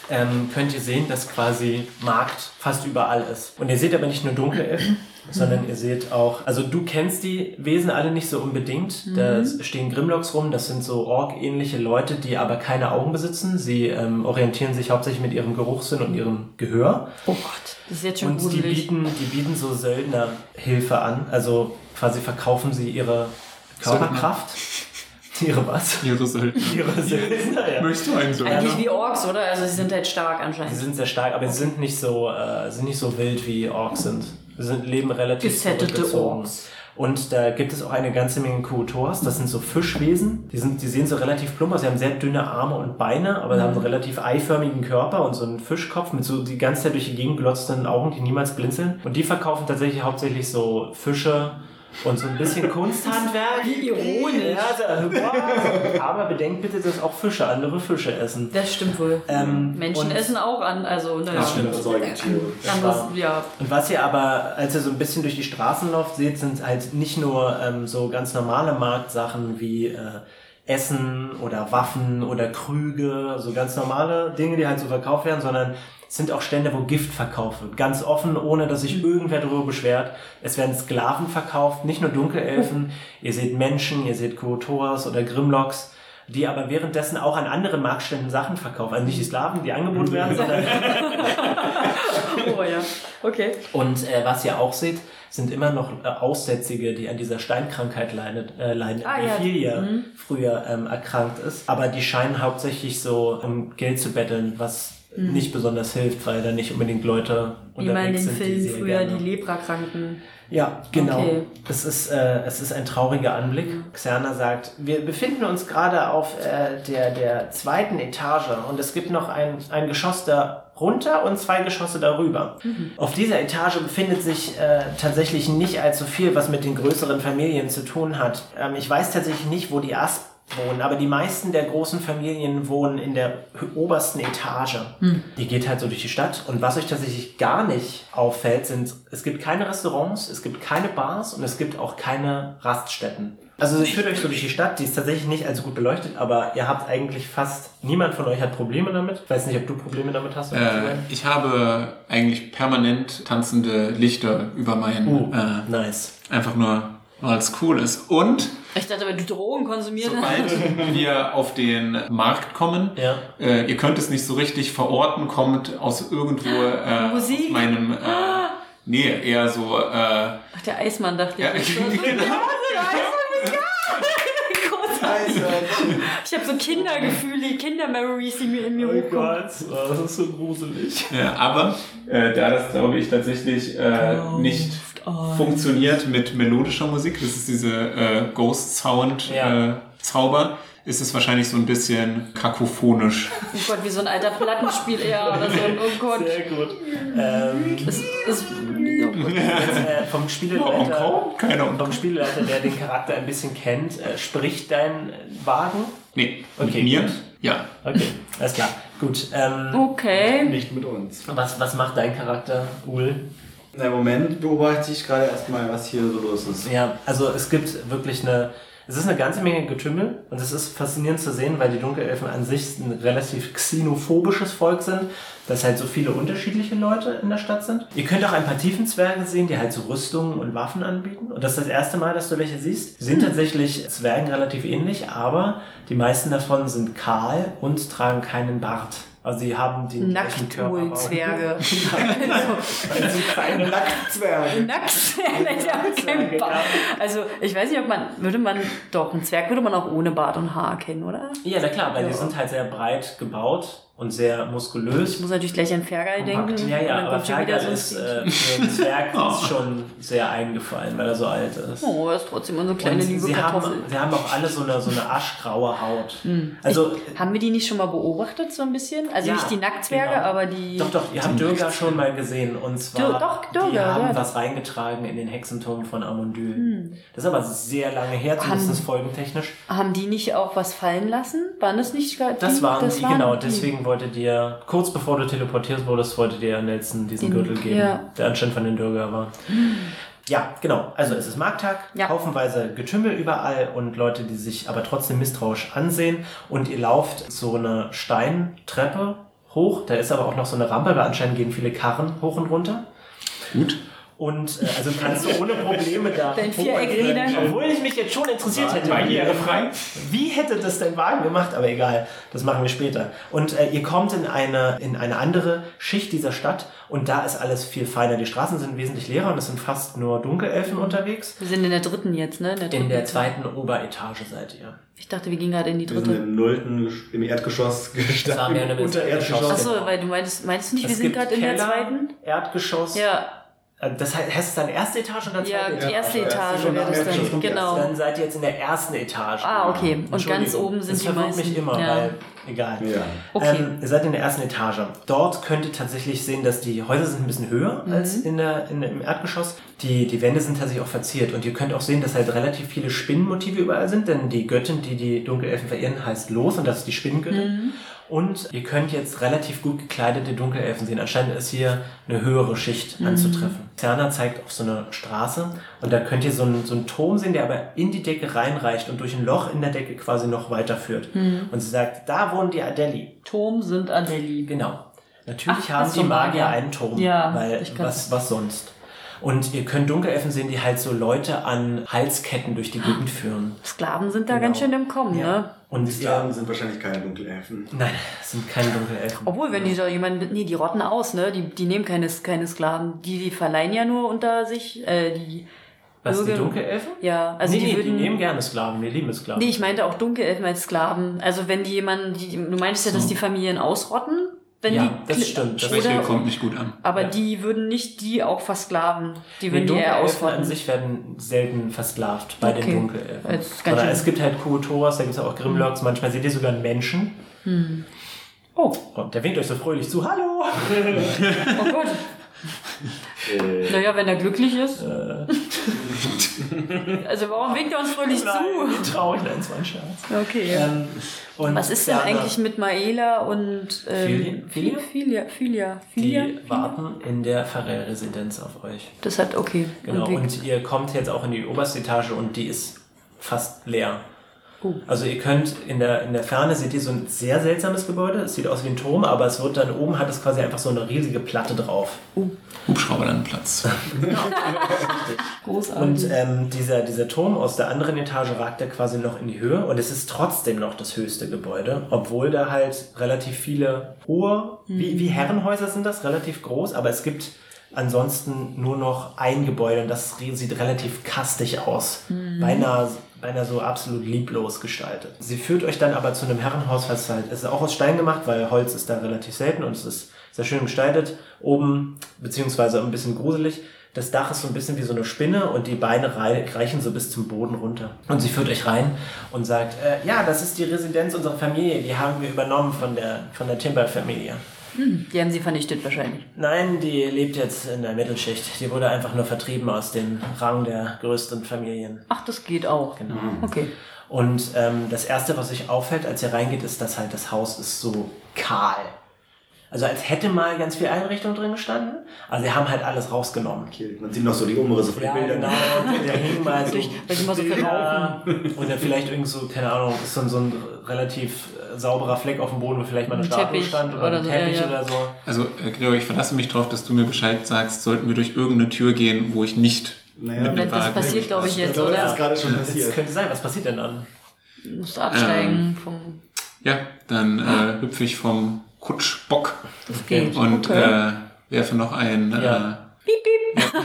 ähm, könnt ihr sehen, dass quasi Markt fast überall ist. Und ihr seht aber nicht nur Dunkelelfen, sondern ihr seht auch, also du kennst die Wesen alle nicht so unbedingt. Da stehen Grimlocks rum, das sind so Ork-ähnliche Leute, die aber keine Augen besitzen. Sie ähm, orientieren sich hauptsächlich mit ihrem Geruchssinn und ihrem Gehör. Oh Gott, das ist jetzt schon Und die bieten, die bieten so Söldnerhilfe an. Also quasi verkaufen sie ihre Körperkraft. Ihre was? Ihre Söldner. Ihre Söldner, ja. Möchtest du einen Söldner? Eigentlich wie Orks, oder? Also sie sind halt stark Sie anscheinend. sind sehr stark, aber sie sind nicht so, äh, sind nicht so wild wie Orks sind. Sind, leben relativ Gesettete. Orks. Und da gibt es auch eine ganze Menge Kuotors. Das sind so Fischwesen. Die, sind, die sehen so relativ plump aus. Sie haben sehr dünne Arme und Beine, aber sie haben so einen relativ eiförmigen Körper und so einen Fischkopf mit so die ganze Zeit durch die Gegend glotzenden Augen, die niemals blinzeln. Und die verkaufen tatsächlich hauptsächlich so Fische und so ein bisschen Kunsthandwerk. Wie ironisch. Ja, also, wow. Aber bedenkt bitte, dass auch Fische andere Fische essen. Das stimmt wohl. Ähm, Menschen essen auch an, also naja. Andere Säugetiere. Anderes, ja. Und was ihr aber, als ihr so ein bisschen durch die Straßen lauft, seht, sind halt nicht nur ähm, so ganz normale Marktsachen wie äh, Essen oder Waffen oder Krüge, so ganz normale Dinge, die halt so verkauft werden, sondern es sind auch Stände, wo Gift verkauft wird. Ganz offen, ohne dass sich irgendwer darüber beschwert. Es werden Sklaven verkauft, nicht nur Dunkelelfen. Ihr seht Menschen, ihr seht Kootors oder Grimlocks, die aber währenddessen auch an anderen Marktständen Sachen verkaufen. Also nicht die Sklaven, die angeboten werden, sondern Oh ja. Okay. Und äh, was ihr auch seht, sind immer noch äh, Aussätzige, die an dieser Steinkrankheit leidet, äh, leiden, Ah, ja. der Filia früher ähm, erkrankt ist. Aber die scheinen hauptsächlich so um Geld zu betteln, was nicht besonders hilft, weil da nicht unbedingt Leute Wie man in unterwegs den sind, Filmen früher gerne. die Leprakranken. Ja, genau. Okay. Es, ist, äh, es ist ein trauriger Anblick. Xerna sagt, wir befinden uns gerade auf äh, der, der zweiten Etage und es gibt noch ein, ein Geschoss da runter und zwei Geschosse darüber. Auf dieser Etage befindet sich äh, tatsächlich nicht allzu viel, was mit den größeren Familien zu tun hat. Ähm, ich weiß tatsächlich nicht, wo die Asp wohnen. Aber die meisten der großen Familien wohnen in der obersten Etage. Die geht halt so durch die Stadt. Und was euch tatsächlich gar nicht auffällt, sind, es gibt keine Restaurants, es gibt keine Bars und es gibt auch keine Raststätten. Also ich führt euch so durch die Stadt, die ist tatsächlich nicht allzu gut beleuchtet, aber ihr habt eigentlich fast, niemand von euch hat Probleme damit. Ich weiß nicht, ob du Probleme damit hast. oder Äh, ich habe eigentlich permanent tanzende Lichter über meinen, Uh, äh, nice. einfach nur, weil es cool ist. Und Ich dachte, weil du Drogen konsumiert sobald hast. wir auf den Markt kommen, Ja. äh, ihr könnt es nicht so richtig verorten, kommt aus irgendwo äh, Musik? aus meinem, äh, nee, eher so, äh, Ach, der Eismann dachte ja, ich. genau. Ich habe so Kindergefühle, Kindermemories, die mir in mir hochkommen. das ist so gruselig. Ja, aber äh, da das, glaube ich, tatsächlich äh, nicht Oh. funktioniert mit melodischer Musik, das ist diese äh, Ghost Sound Ja. äh, Zauber, ist es wahrscheinlich so ein bisschen kakophonisch. Oh Gott, wie so ein alter Plattenspiel eher oder so. Oh Gott. Sehr gut. Ähm, Es ist, jetzt, äh, vom Spieleleiter, Encore? Keine vom. Spieleleiter, der den Charakter ein bisschen kennt, äh, spricht dein Wagen? Nee, Okay, mit mir? gut. Ja. Okay, alles klar. Gut. Ähm, okay. Nicht mit uns. was, was macht dein Charakter, Ul? Na, Im Moment beobachte ich gerade erstmal, was hier so los ist. Ja, also es gibt wirklich eine. Es ist eine ganze Menge Getümmel und es ist faszinierend zu sehen, weil die Dunkelelfen an sich ein relativ xenophobisches Volk sind, dass halt so viele unterschiedliche Leute in der Stadt sind. Ihr könnt auch ein paar Tiefenzwerge sehen, die halt so Rüstungen und Waffen anbieten. Und das ist das erste Mal, dass du welche siehst. Sie sind tatsächlich Zwergen relativ ähnlich, aber die meisten davon sind kahl und tragen keinen Bart. Also sie haben den. Weil sie kleine Nacktzwerge. Nackt? Die haben keinen Bart. Also, ich weiß nicht, ob man, würde man, doch, einen Zwerg würde man auch ohne Bart und Haar kennen, oder? Ja, na klar, weil die Ja. sind halt sehr breit gebaut und sehr muskulös. Ich muss natürlich gleich an Fergal denken. Ja, ja, aber Fergal so ist äh, für einen Zwerg ist schon sehr eingefallen, weil er so alt ist. Oh, er ist trotzdem unsere kleine Und liebe sie, haben, Kartoffel. sie haben auch alle so eine, so eine aschgraue Haut. Also, Haben wir die nicht schon mal beobachtet, so ein bisschen? Also Ja, nicht die Nacktzwerge, genau. aber die. doch, doch, ihr habt Dürger schon mal gesehen. Und zwar, Dür- doch, die Dürger, haben ja. was reingetragen in den Hexenturm von Amondyl. Das ist aber sehr lange her, zumindest folgentechnisch. Haben die nicht auch was fallen lassen? Waren das nicht gar Das die? waren die, genau. die. Deswegen wollte dir, kurz bevor du teleportiert wurdest, wollte dir Nelson diesen Den- Gürtel geben, ja. der anscheinend von den Dürger war. Ja, genau. Also es ist Markttag, Ja. haufenweise Getümmel überall und Leute, die sich aber trotzdem misstrauisch ansehen. Und ihr lauft so eine Steintreppe hoch. Da ist aber auch noch so eine Rampe, weil anscheinend gehen viele Karren hoch und runter. Gut. Und äh, also kannst du ohne Probleme da Dein hochgehen. Viereckräder. Obwohl ich mich jetzt schon interessiert hätte. Barrierefrei. Wie hätte das dein Wagen gemacht? Aber egal, das machen wir später. Und äh, ihr kommt in eine, in eine andere Schicht dieser Stadt und da ist alles viel feiner. Die Straßen sind wesentlich leerer und es sind fast nur Dunkelelfen unterwegs. Wir sind in der dritten jetzt, ne? In der, In der zweiten Oberetage seid ihr. Ich dachte, wir gehen gerade in die Wir sind dritte. im nullten, im Erdgeschoss Das waren wir einem Untererdgeschoss. Erdgeschoss. Achso, weil du meinst, meinst du nicht, wir Es sind gibt gerade in der zweiten? Erdgeschoss. Ja, Das heißt, es dann erste Etage oder zweite ja, Etage? die erste Ja, Etage wäre das dann. Genau. Dann seid ihr jetzt in der ersten Etage. Ah, okay. Und ganz oben sind das die verwirrt meisten. mich immer, Ja. weil egal. Ja. Okay. Ähm, ihr seid in der ersten Etage. Dort könnt ihr tatsächlich sehen, dass die Häuser sind ein bisschen höher Mhm. als in der, in, im Erdgeschoss. Die, die Wände sind tatsächlich auch verziert. Und ihr könnt auch sehen, dass halt relativ viele Spinnenmotive überall sind, denn die Göttin, die die Dunkelelfen verehren, heißt Los und das ist die Spinnengöttin. Mhm. Und ihr könnt jetzt relativ gut gekleidete Dunkelelfen sehen. Anscheinend ist hier eine höhere Schicht Mhm. anzutreffen. Zerna zeigt auf so eine Straße und da könnt ihr so einen, so einen Turm sehen, der aber in die Decke reinreicht und durch ein Loch in der Decke quasi noch weiterführt. Mhm. Und sie sagt, da wohnt die Adeli. Turm sind Adeli. Genau. Natürlich Ach, haben die Magier einen Turm. Ja, weil was, was sonst? Und ihr könnt Dunkelelfen sehen, die halt so Leute an Halsketten durch die Gegend führen. Sklaven sind da Genau. ganz schön im Kommen, Ja. ne? Und Die Sklaven sind wahrscheinlich keine Dunkelelfen. nein, es sind keine Dunkelelfen. Obwohl, wenn die da jemanden, nee, die rotten aus, ne? Die, die nehmen keine, keine Sklaven. Die, die verleihen ja nur unter sich, äh, die. Was, die Bürger- Dunkelelfen? Ja, also nee, die nee, würden. die nehmen gerne Sklaven, wir lieben Sklaven. Nee, ich meinte auch Dunkelelfen als Sklaven. Also wenn die jemanden, die, du meinst ja, dass die Familien ausrotten, wenn Ja, die. das stimmt, das Schwäche kommt nicht gut an. aber Ja. die würden nicht die auch versklaven. Die Die würden die eher Dunkelelfen an ausrotten. sich werden selten versklavt bei Okay. den Dunkelelfen. Oder es gibt halt Kuotoras, da gibt es auch Grimlocks, manchmal seht ihr sogar einen Menschen. Oh, Und der winkt euch so fröhlich zu, hallo! oh Gott. Äh, Naja, wenn er glücklich ist. Äh, Also warum winkt er uns fröhlich nein, zu? traurig, nein, es war ein Scherz. Okay. Ähm, und Was ist denn eigentlich mit Maela und ähm, Filia? Filia? Filia? Filia? Die warten in der Farrell-Residenz auf euch. Das hat, okay. Genau, wie- und ihr kommt jetzt auch in die oberste Etage und die ist fast leer. Oh. Also ihr könnt in der, in der Ferne seht ihr so ein sehr seltsames Gebäude. Es sieht aus wie ein Turm, aber es wird dann oben hat es quasi einfach so eine riesige Platte drauf. Hubschrauberlandplatz. Großartig. Und ähm, dieser, dieser Turm aus der anderen Etage ragt ja quasi noch in die Höhe und es ist trotzdem noch das höchste Gebäude, obwohl da halt relativ viele hohe, wie, wie Herrenhäuser sind das, relativ groß, aber es gibt ansonsten nur noch ein Gebäude und das sieht relativ kastig aus. Beinahe, beinahe so absolut lieblos gestaltet. Sie führt euch dann aber zu einem Herrenhaus, was halt, es ist auch aus Stein gemacht, weil Holz ist da relativ selten und es ist sehr schön gestaltet. Oben, beziehungsweise ein bisschen gruselig. Das Dach ist so ein bisschen wie so eine Spinne und die Beine rei- reichen so bis zum Boden runter. Und sie führt euch rein und sagt, äh, ja, das ist die Residenz unserer Familie, die haben wir übernommen von der, von der Timber-Familie. Die haben sie vernichtet wahrscheinlich. Nein, die lebt jetzt in der Mittelschicht. Die wurde einfach nur vertrieben aus dem Rang der größten Familien. Ach, das geht auch. Genau. Okay. Und ähm, das Erste, was euch auffällt, als ihr reingeht, ist, dass halt das Haus ist so kahl. Also als hätte mal ganz viel Einrichtung drin gestanden. Also sie haben halt alles rausgenommen. okay. Man sieht noch so die Umrisse von den Ja, Bildern. genau. Und da hingen mal so Bilder und dann vielleicht irgend so, keine Ahnung, ist so ein, so ein relativ äh, sauberer Fleck auf dem Boden, wo vielleicht mal eine Ein Statue Teppich stand oder, oder ein so, Teppich ja, ja. oder so. Also, äh, Gregor, ich verlasse mich darauf, dass du mir Bescheid sagst, sollten wir durch irgendeine Tür gehen, wo ich nicht Naja, mit dem Das Wagen- passiert, glaube ich, jetzt, glaube, das oder? ist gerade schon Das passiert. könnte sein. Was passiert denn dann? Du musst absteigen vom. Ja, dann äh, hüpfe ich vom Kutschbock Das geht. und okay. äh, werfe noch ein. Äh, Ja.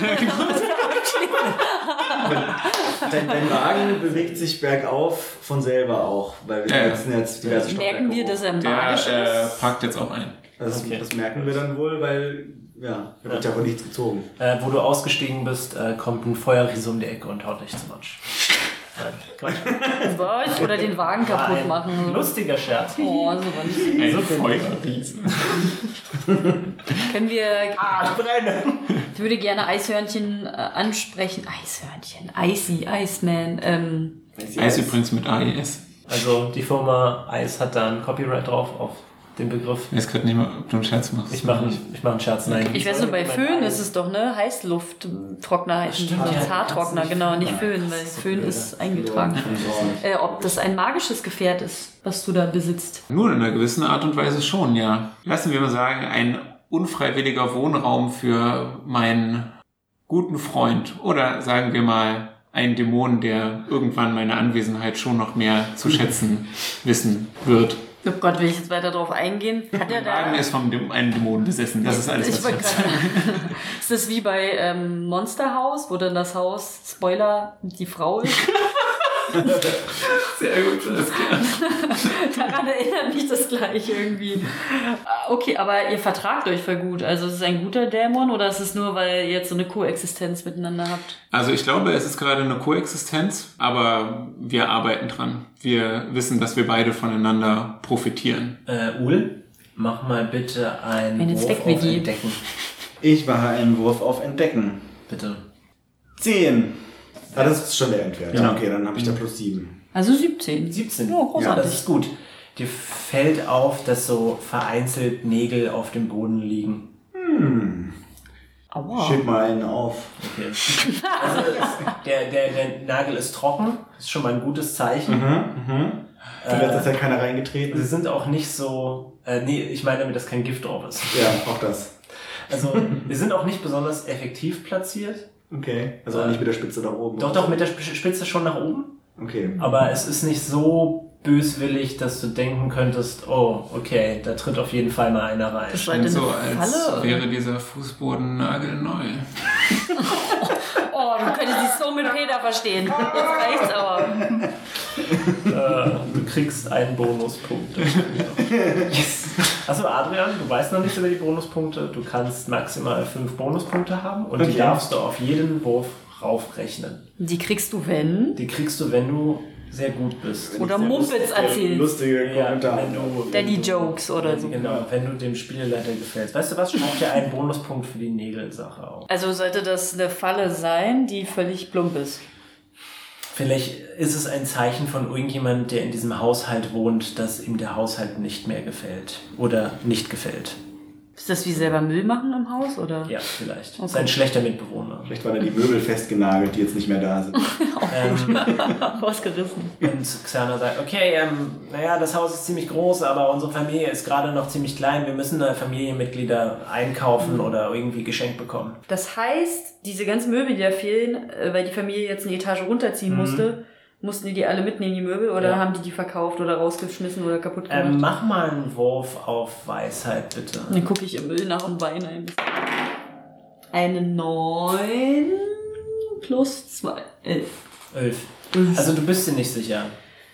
Dein, dein Wagen bewegt sich bergauf von selber auch, weil wir Ja, ja. jetzt diverse Merken wir, Stockwerke dass er der magisch äh, ist? parkt jetzt auch ein. Das, Okay. das merken wir dann wohl, weil, ja, da wird ja auch nichts gezogen. Äh, wo du ausgestiegen bist, äh, kommt ein Feuerriese um die Ecke und haut dich zum Matsch. Nein, Quatsch. Was? Oder den Wagen War kaputt ein machen. Lustiger Scherz. Oh, so was. Ein Feuerriese. Können wir. Ah, ich brenne! Ich würde gerne Eishörnchen äh, ansprechen. Eishörnchen. Icy, Iceman. Ähm, Eis übrigens mit AES. Also die Firma Eis hat da ein Copyright drauf auf den Begriff. Ich weiß gerade nicht mal, ob du einen Scherz machst. Ich mache ich mach einen Scherz, nein. ich weiß nur, bei Föhn ist es doch, ne? Heißlufttrockner heißen die. Ja, Haartrockner, kannst du genau, nicht Föhn. Weil Föhn ist eingetragen. Äh, ob das ein magisches Gefährt ist, was du da besitzt. Nur in einer gewissen Art und Weise schon, ja. Lassen wir mal sagen, ein unfreiwilliger Wohnraum für meinen guten Freund. Oder sagen wir mal, ein Dämon, der irgendwann meine Anwesenheit schon noch mehr zu schätzen wissen wird. Oh Gott, will ich jetzt weiter drauf eingehen? Hat er Der Wagen da. ist von dem, einem Dämon besessen. Das ist alles, Ich was ich. Ist das wie bei ähm, Monster House, wo dann das Haus, Spoiler, die Frau ist? Sehr gut, alles klar. Daran erinnert mich das gleich irgendwie. Ah, Okay, aber ihr vertragt euch voll gut. Also ist es ein guter Dämon oder ist es nur, weil ihr jetzt so eine Koexistenz miteinander habt? Also ich glaube, es ist gerade eine Koexistenz, aber wir arbeiten dran. Wir wissen, dass wir beide voneinander profitieren. Äh, Ul, mach mal bitte einen Eine Wurf auf. Entdecken. Ich mache einen Wurf auf Entdecken. Bitte. 10. Ah, das ist schon der Endwert. Ja. Okay, dann habe ich da plus 7. Also 17. 17. Ja, großartig. das ist gut. Dir fällt auf, dass so vereinzelt Nägel auf dem Boden liegen. Aua. Schieb mal einen auf. Okay. Also der, der, der Nagel ist trocken, ist schon mal ein gutes Zeichen. Mhm. In letzter Zeit keiner reingetreten. Sie sind auch nicht so. Äh, nee, ich meine damit, dass kein Gift drauf ist. Ja, auch das. Also, wir sind auch nicht besonders effektiv platziert. Okay. Also auch nicht mit der Spitze nach oben. Doch, doch, mit der Sp- Spitze schon nach oben. Okay. Aber es ist nicht so böswillig, dass du denken könntest, oh, okay, da tritt auf jeden Fall mal einer rein. Das war eine so, als Falle. wäre dieser Fußboden nagelneu. Oh, du könntest dich so mit Peter verstehen. Jetzt reicht's aber. Äh, du kriegst einen Bonuspunkt. yes. Achso, Adrian, du weißt noch nichts über die Bonuspunkte. Du kannst maximal fünf Bonuspunkte haben und die Okay. darfst du auf jeden Wurf raufrechnen. Die kriegst du, wenn? Die kriegst du, wenn du sehr gut bist. Oder Mumpitz erzählst. Lustige Ja, Kommentare. wenn du, Daddy Jokes oder so. Genau, wenn du dem Spieleleiter gefällst. Weißt du was? Schreib dir einen Bonuspunkt für die Nägelsache auf. Also sollte das eine Falle sein, die völlig plump ist. Vielleicht ist es ein Zeichen von irgendjemand, der in diesem Haushalt wohnt, dass ihm der Haushalt nicht mehr gefällt. Oder nicht gefällt. Ist das wie selber Müll machen im Haus oder? Ja, vielleicht. Okay. Ist ein schlechter Mitbewohner. Vielleicht waren da die Möbel festgenagelt, die jetzt nicht mehr da sind. Ähm, Rausgerissen. und Xana sagt, okay, ähm, naja, das Haus ist ziemlich groß, aber unsere Familie ist gerade noch ziemlich klein. Wir müssen da Familienmitglieder einkaufen oder irgendwie geschenkt bekommen. Das heißt, diese ganzen Möbel, die da fehlen, äh, weil die Familie jetzt eine Etage runterziehen musste, mussten die die alle mitnehmen, die Möbel, oder Ja. haben die die verkauft oder rausgeschmissen oder kaputt gemacht? Ähm, mach mal einen Wurf auf Weisheit, bitte. Dann gucke ich im Müll nach und weine ein bisschen. Eine 9 plus 2. 11. Elf. Also du bist dir nicht sicher.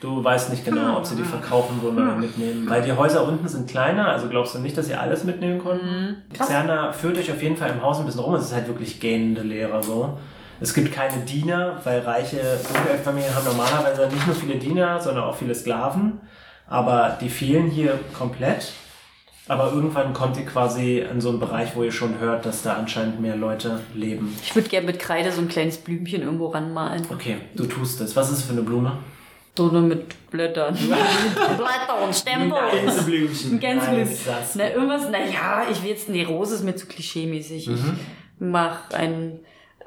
Du weißt nicht genau, ob sie die verkaufen wollen oder mitnehmen. Weil die Häuser unten sind kleiner, also glaubst du nicht, dass sie alles mitnehmen konnten? Xerna führt euch auf jeden Fall im Haus ein bisschen rum. Es ist halt wirklich gähnende Leere so. Es gibt keine Diener, weil reiche Dunkelelfenfamilien haben normalerweise nicht nur viele Diener, sondern auch viele Sklaven. Aber die fehlen hier komplett. Aber irgendwann kommt ihr quasi in so einen Bereich, wo ihr schon hört, dass da anscheinend mehr Leute leben. Ich würde gerne mit Kreide so ein kleines Blümchen irgendwo ranmalen. Okay, du tust es. Was ist es für eine Blume? So nur mit Blättern. Blätter und Stempel. Gänseblümchen. Ein Gänseblümchen. Nice, das- Na, irgendwas, naja, ich will jetzt, nee, Rose ist mir zu klischee-mäßig. Ich mach ein,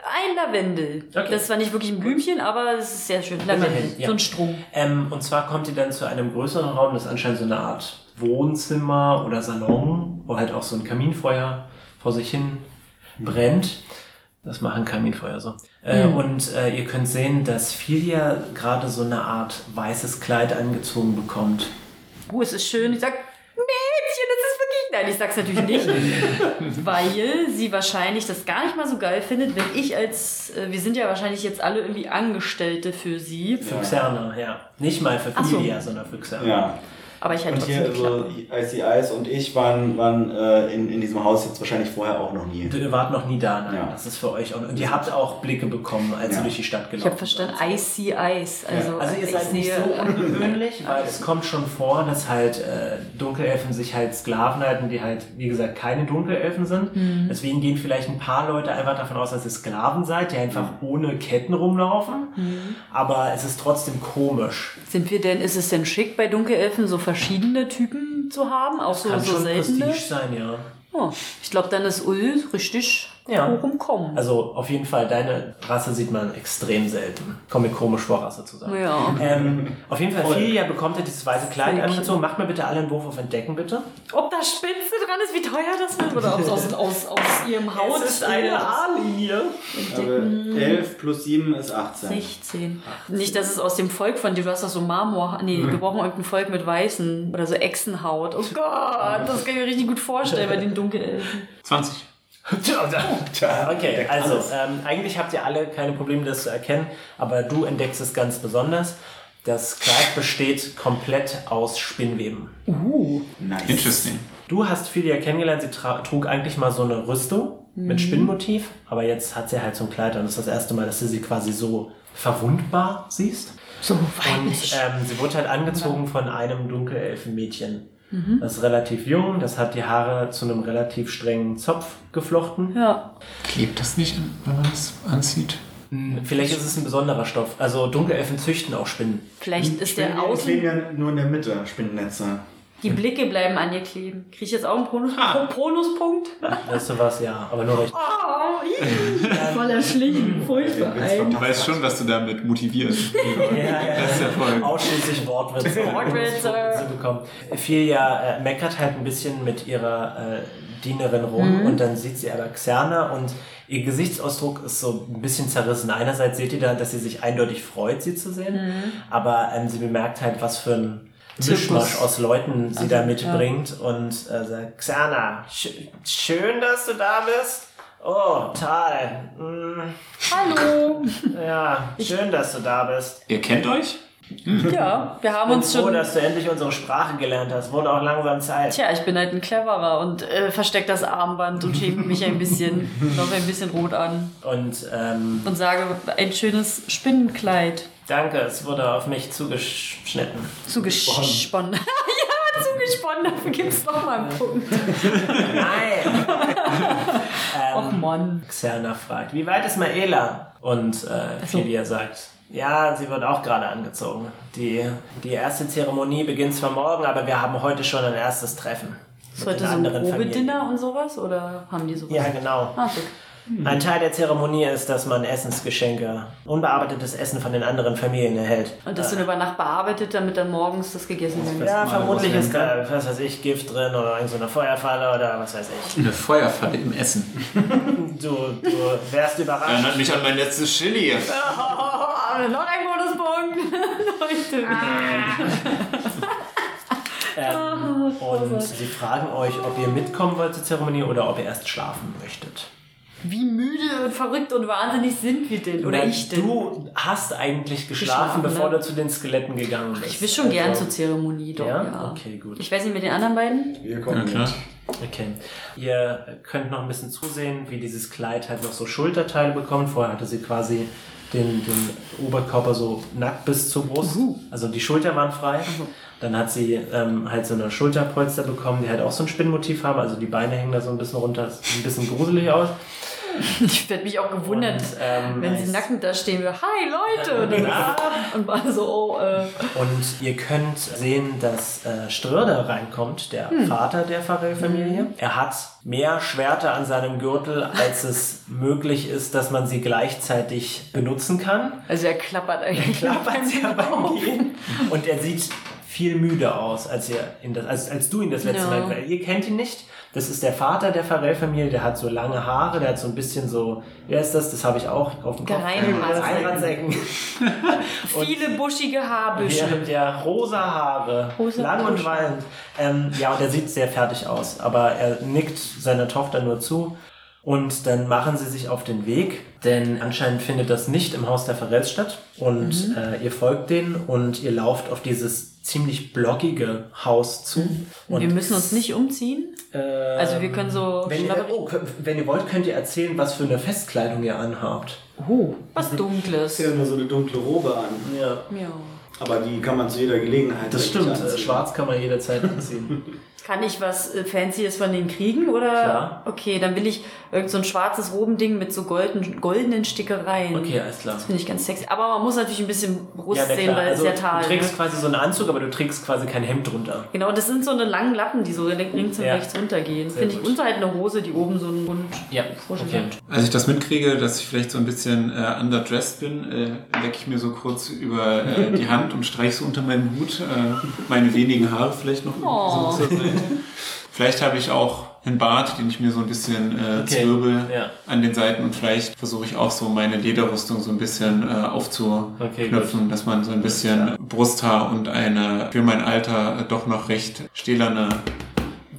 ein Lavendel. Okay. Das war nicht wirklich ein Blümchen, aber es ist sehr schön. Lavendel. Ja. So ein Strom. Ähm, und zwar kommt ihr dann zu einem größeren Raum, das ist anscheinend so eine Art Wohnzimmer oder Salon, wo halt auch so ein Kaminfeuer vor sich hin brennt. Das machen Kaminfeuer so. Äh, Und äh, ihr könnt sehen, dass Filia gerade so eine Art weißes Kleid angezogen bekommt. Oh, es ist schön. Ich sag, Mädchen, das ist wirklich. Nein, ich sag's natürlich nicht. weil sie wahrscheinlich das gar nicht mal so geil findet, wenn ich als. Äh, wir sind ja wahrscheinlich jetzt alle irgendwie Angestellte für sie. Für Xerna, ja. Nicht mal für Ach so. Filia, sondern für Xerna. Ja. Aber ich halt Und trotzdem hier, also Ice und ich waren, waren äh, in, in diesem Haus jetzt wahrscheinlich vorher auch noch nie. Ihr wart noch nie da, nein. Ja. Das ist für euch. auch- Und ihr habt auch Blicke bekommen, als Ja. ihr durch die Stadt gelaufen Ich habe verstanden, Icy Ice. Also, Also ihr seid nicht so ungewöhnlich, weil es kommt schon vor, dass halt äh, Dunkelelfen sich halt Sklaven halten, die halt, wie gesagt, keine Dunkelelfen sind. Deswegen gehen vielleicht ein paar Leute einfach davon aus, dass ihr Sklaven seid, die einfach ohne Ketten rumlaufen. Aber es ist trotzdem komisch. Sind wir denn, ist es denn schick bei Dunkelelfen so verschiedene Typen zu haben? Auch so, Kann so schon seltene? Prestige sein, ja. Oh, ich glaube, dann ist Ul richtig Ja. im Kommen. Also auf jeden Fall, deine Rasse sieht man extrem selten. Kommt mir komisch vor, Rasse zu sagen. ja. Ähm, auf jeden Fall, Filia bekommt ihr dieses weiße Kleid angezogen. Macht mir bitte alle einen Wurf auf Entdecken, bitte. Ob da Spitze dran ist, wie teuer das wird? Oder ob es aus, aus, aus ihrem Haut A-Linie. Aber 11 plus 7 ist 18. 16. Nicht, dass es aus dem Volk von dir, du hast doch so Marmor. Nee, wir brauchen irgendein Volk mit Weißen oder so Echsenhaut. Oh Gott, das kann ich mir richtig gut vorstellen bei den Dunkelelfen. 20. Okay, also ähm, eigentlich habt ihr alle keine Probleme, das zu erkennen, aber du entdeckst es ganz besonders. Das Kleid besteht komplett aus Spinnweben. Nice. Interesting. Du hast Filia kennengelernt, sie trug eigentlich mal so eine Rüstung mit Spinnmotiv, aber jetzt hat sie halt so ein Kleid und das ist das erste Mal, dass du sie quasi so verwundbar siehst. So Und weiblich. ähm, sie wurde halt angezogen von einem Dunkelelfenmädchen. Das ist relativ jung, das hat die Haare zu einem relativ strengen Zopf geflochten. Ja. Klebt das nicht, wenn man das anzieht? Vielleicht ist es ein besonderer Stoff. Also Dunkelelfen züchten auch Spinnen. Vielleicht ist der Spinnen Außen. kleben ja nur in der Mitte, Spinnennetze. Die Blicke bleiben an ihr kleben. Krieg ich jetzt auch einen Bonus Bonuspunkt? Weißt du was? Ja, aber nur recht. Oh, voll erschlichen. Furchtbar. Du weißt schon, was du damit motivierst. Ja, ja, Das ist ja voll. Ausschließlich Wortwitze. Wortwitze. Filia äh, meckert halt ein bisschen mit ihrer äh, Dienerin rum Mhm. und dann sieht sie aber Xerna und ihr Gesichtsausdruck ist so ein bisschen zerrissen. Einerseits seht ihr da, dass sie sich eindeutig freut, sie zu sehen, Mhm. aber ähm, sie bemerkt halt, was für ein. Mischmasch aus Leuten sie da ja. mitbringt und äh, sagt, Xerna, sch schön, dass du da bist. Oh, Tal. Mm, Hallo. ja, schön, dass du da bist. Ihr kennt euch? Ja, wir haben bin uns froh, schon. dass du endlich unsere Sprache gelernt hast. Wurde auch langsam Zeit. Tja, ich bin halt ein Cleverer und äh, versteck das Armband und schäme mich ein bisschen, noch ein bisschen rot an Und ähm, und sage, ein schönes Spinnenkleid. Danke, es wurde auf mich zugeschnitten. Zugesponnen. ja, zugesponnen, dafür gibt es nochmal einen Punkt. Nein! Och Mann. Xerna fragt, wie weit ist Maela? Und äh, Filia sagt, ja, sie wird auch gerade angezogen. Die, die erste Zeremonie beginnt zwar morgen, aber wir haben heute schon ein erstes Treffen. Ist heute so ein. Probedinner und sowas? Oder haben die sowas? Ja, genau. Ah, gut. Ein Teil der Zeremonie ist, dass man Essensgeschenke, unbearbeitetes Essen von den anderen Familien erhält. Und das dann über Nacht bearbeitet, damit dann morgens das gegessen kann. Ja, vermutlich ist da, was weiß ich, Gift drin oder irgend so eine Feuerfalle oder was weiß ich. Eine Feuerfalle im Essen. Du, du wärst überrascht. Erinnert mich an mein letztes Chili. Oh, noch ein Bonuspunkt. Leute. Ähm, und sie fragen euch, ob ihr mitkommen wollt zur Zeremonie oder ob ihr erst schlafen möchtet. Wie müde und verrückt und wahnsinnig sind wir denn? Oder Na, ich denn? Du hast eigentlich geschlafen, Geschlafen, bevor ne? du zu den Skeletten gegangen bist. ich will schon gern Also- zur Zeremonie, doch, Ja? ja. Okay, gut. Ich weiß nicht, mit den anderen beiden? Wir Ja, kommen klar. mit. Okay. Ihr könnt noch ein bisschen zusehen, wie dieses Kleid halt noch so Schulterteile bekommt. Vorher hatte sie quasi den, den Oberkörper so nackt bis zur Brust. Also die Schultern waren frei. Dann hat sie ähm, halt so eine Schulterpolster bekommen, die halt auch so ein Spinnmotiv haben. Also die Beine hängen da so ein bisschen runter. Sieht ein bisschen gruselig aus. Ich werde mich auch gewundert, Und, ähm, wenn sie nackend da stehen würde. Hi Leute! Und, dann, und war so, oh, äh. Und ihr könnt sehen, dass äh, Ströder reinkommt, der Vater der Farrell-Familie. Er hat mehr Schwerter an seinem Gürtel, als es möglich ist, dass man sie gleichzeitig benutzen kann. Also er klappert eigentlich. Klappert sie beim Gehen. Und er sieht viel müde aus, als, ihr in das, als, als du ihn das letzte Ja. Mal... Ihr kennt ihn nicht. Das ist der Vater der Farrell-Familie. Der hat so lange Haare. Der hat so ein bisschen so... Wer ist das? Das habe ich auch auf dem Kopf. Geheimratsecken. Viele buschige Haarbüsche. Ja, ja, rosa Haare, Rosa lang und Haare. wallend. Ähm, ja, und er sieht sehr fertig aus, aber er nickt seiner Tochter nur zu. Und dann machen sie sich auf den Weg, denn anscheinend findet das nicht im Haus der Farrells statt. Und Mhm. äh, ihr folgt denen und ihr lauft auf dieses ziemlich blockige Haus zu. Und wir müssen uns nicht umziehen. ähm, Also wir können so Wenn ihr, oh, wenn ihr wollt, könnt ihr erzählen, was für eine Festkleidung ihr anhabt. Oh, was Dunkles. Ich nur so eine dunkle Robe an. Ja. Ja. Aber die kann man zu jeder Gelegenheit Das stimmt, äh, anziehen. schwarz kann man jederzeit anziehen. Kann ich was äh, Fancyes von denen kriegen? Oder? Klar. Okay, dann will ich irgend so ein schwarzes Robending mit so golden, goldenen Stickereien. Okay, alles klar. Das finde ich ganz sexy. Aber man muss natürlich ein bisschen Brust Ja, na sehen, weil es Also, ja Tal. du trägst Ne? quasi so einen Anzug, aber du trägst quasi kein Hemd drunter. Genau, das sind so eine langen Lappen, die so links und Ja. rechts runtergehen. Finde ich gut. unter halt eine Hose, die oben so einen Rund. Ja, okay. hat. Als ich das mitkriege, dass ich vielleicht so ein bisschen äh, underdressed bin, äh, lecke ich mir so kurz über äh, die Hand und streiche so unter meinem Hut äh, meine wenigen Haare vielleicht noch Oh. so zur Seite. Vielleicht habe ich auch einen Bart, den ich mir so ein bisschen äh, Okay, zwirbel ja. an den Seiten und vielleicht versuche ich auch so meine Lederrüstung so ein bisschen äh, aufzuknöpfen, dass man so ein bisschen Brusthaar und eine für mein Alter äh, doch noch recht stählerne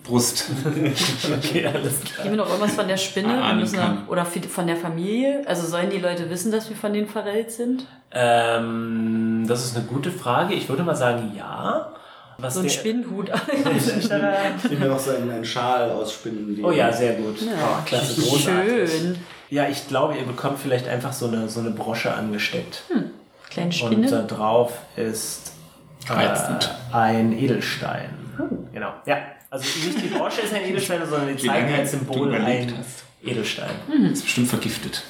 Brust Okay, alles klar. Geben wir noch irgendwas von der Spinne? Wir Ahnen müssen kann. noch, oder von der Familie? Also sollen die Leute wissen, dass wir von den Pharrells sind? Ähm, das ist eine gute Frage. Ich würde mal sagen, ja. Was So ein Spinnenhut. Ich mir noch so einen, einen Schal ausspinnen. Oh ja, sehr gut. Ja. Oh, klasse, großartig. Schön. Ja, ich glaube, ihr bekommt vielleicht einfach so eine, so eine Brosche angesteckt. Kleine Und Spinne. da drauf ist äh, ein Edelstein. Genau. Ja. Also nicht die Brosche ist ein Edelstein, sondern die zeigen als Symbol ein hast. Edelstein. ist bestimmt vergiftet.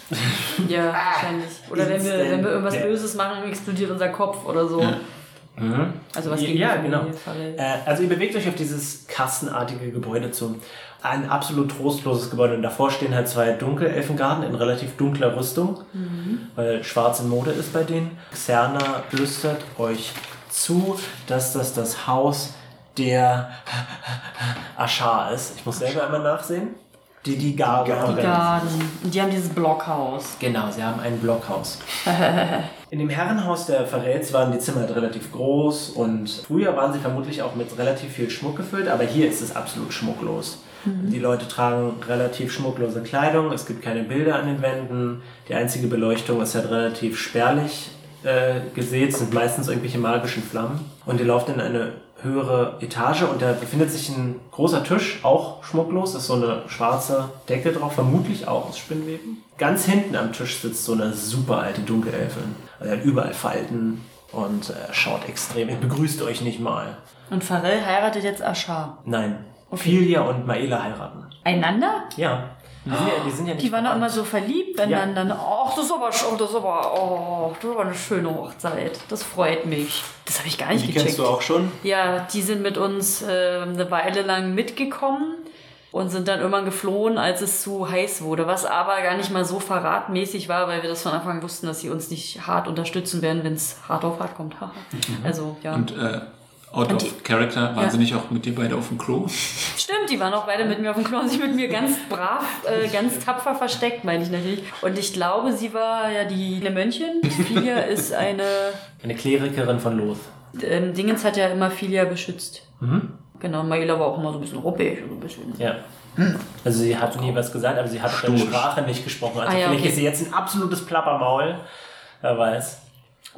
Ja, wahrscheinlich. Oder wenn wir, wenn wir irgendwas. Böses machen, explodiert unser Kopf oder so. Ja. Also was gegen ja, genau. Äh, also ihr bewegt euch auf dieses kastenartige Gebäude zu. Ein absolut trostloses Gebäude. Und davor stehen halt zwei Dunkelelfengarden in relativ dunkler Rüstung, weil schwarz in Mode ist bei denen. Xerna flüstert euch zu, dass das das Haus der Aschar ist. Ich muss selber einmal nachsehen. Die, die Garde. Die Garden. Die haben dieses Blockhaus. Genau, sie haben ein Blockhaus. In dem Herrenhaus der Verräts waren die Zimmer relativ groß und früher waren sie vermutlich auch mit relativ viel Schmuck gefüllt, aber hier ist es absolut schmucklos. Die Leute tragen relativ schmucklose Kleidung, es gibt keine Bilder an den Wänden, die einzige Beleuchtung ist halt relativ spärlich äh, gesät, sind meistens irgendwelche magischen Flammen. Und ihr lauft in eine höhere Etage und da befindet sich ein großer Tisch, auch schmucklos, ist so eine schwarze Decke drauf, vermutlich auch aus Spinnweben. Ganz hinten am Tisch sitzt so eine super alte Dunkelelfin. Also er hat überall Falten und äh, schaut extrem. Er begrüßt euch nicht mal. Und Pharrell heiratet jetzt Ashar. Nein. Filia und Maela heiraten. Einander? Ja. Die sind ja, die sind ja nicht Die waren doch immer so verliebt, wenn Ja. dann dann, ach, das ist aber, oh, das ist aber, oh, das war eine schöne Hochzeit. Das freut mich. Das habe ich gar nicht Die gecheckt. kennst du auch schon? Ja, die sind mit uns äh, eine Weile lang mitgekommen und sind dann irgendwann geflohen, als es zu heiß wurde. Was aber gar nicht mal so verratmäßig war, weil wir das von Anfang an wussten, dass sie uns nicht hart unterstützen werden, wenn es hart auf hart kommt. Also, ja. Und äh, out Und of character waren Ja. sie nicht auch mit dir beide auf dem Klo? Stimmt, die waren auch beide mit mir auf dem Klo und sich mit mir ganz brav, äh, ganz tapfer versteckt, meine ich natürlich. Und ich glaube, sie war ja die eine Mönchin. Filia ist eine. Eine Klerikerin von Loth. Ähm, Dingens hat ja immer Filia beschützt. Mhm. Genau, Maila war auch immer so ein bisschen ruppig so ein bisschen. Ja. Also sie hat nie was gesagt, aber sie hat Stoisch. Sprache nicht gesprochen. Also Ah, ja, vielleicht okay. ist sie jetzt ein absolutes Plappermaul. Wer weiß.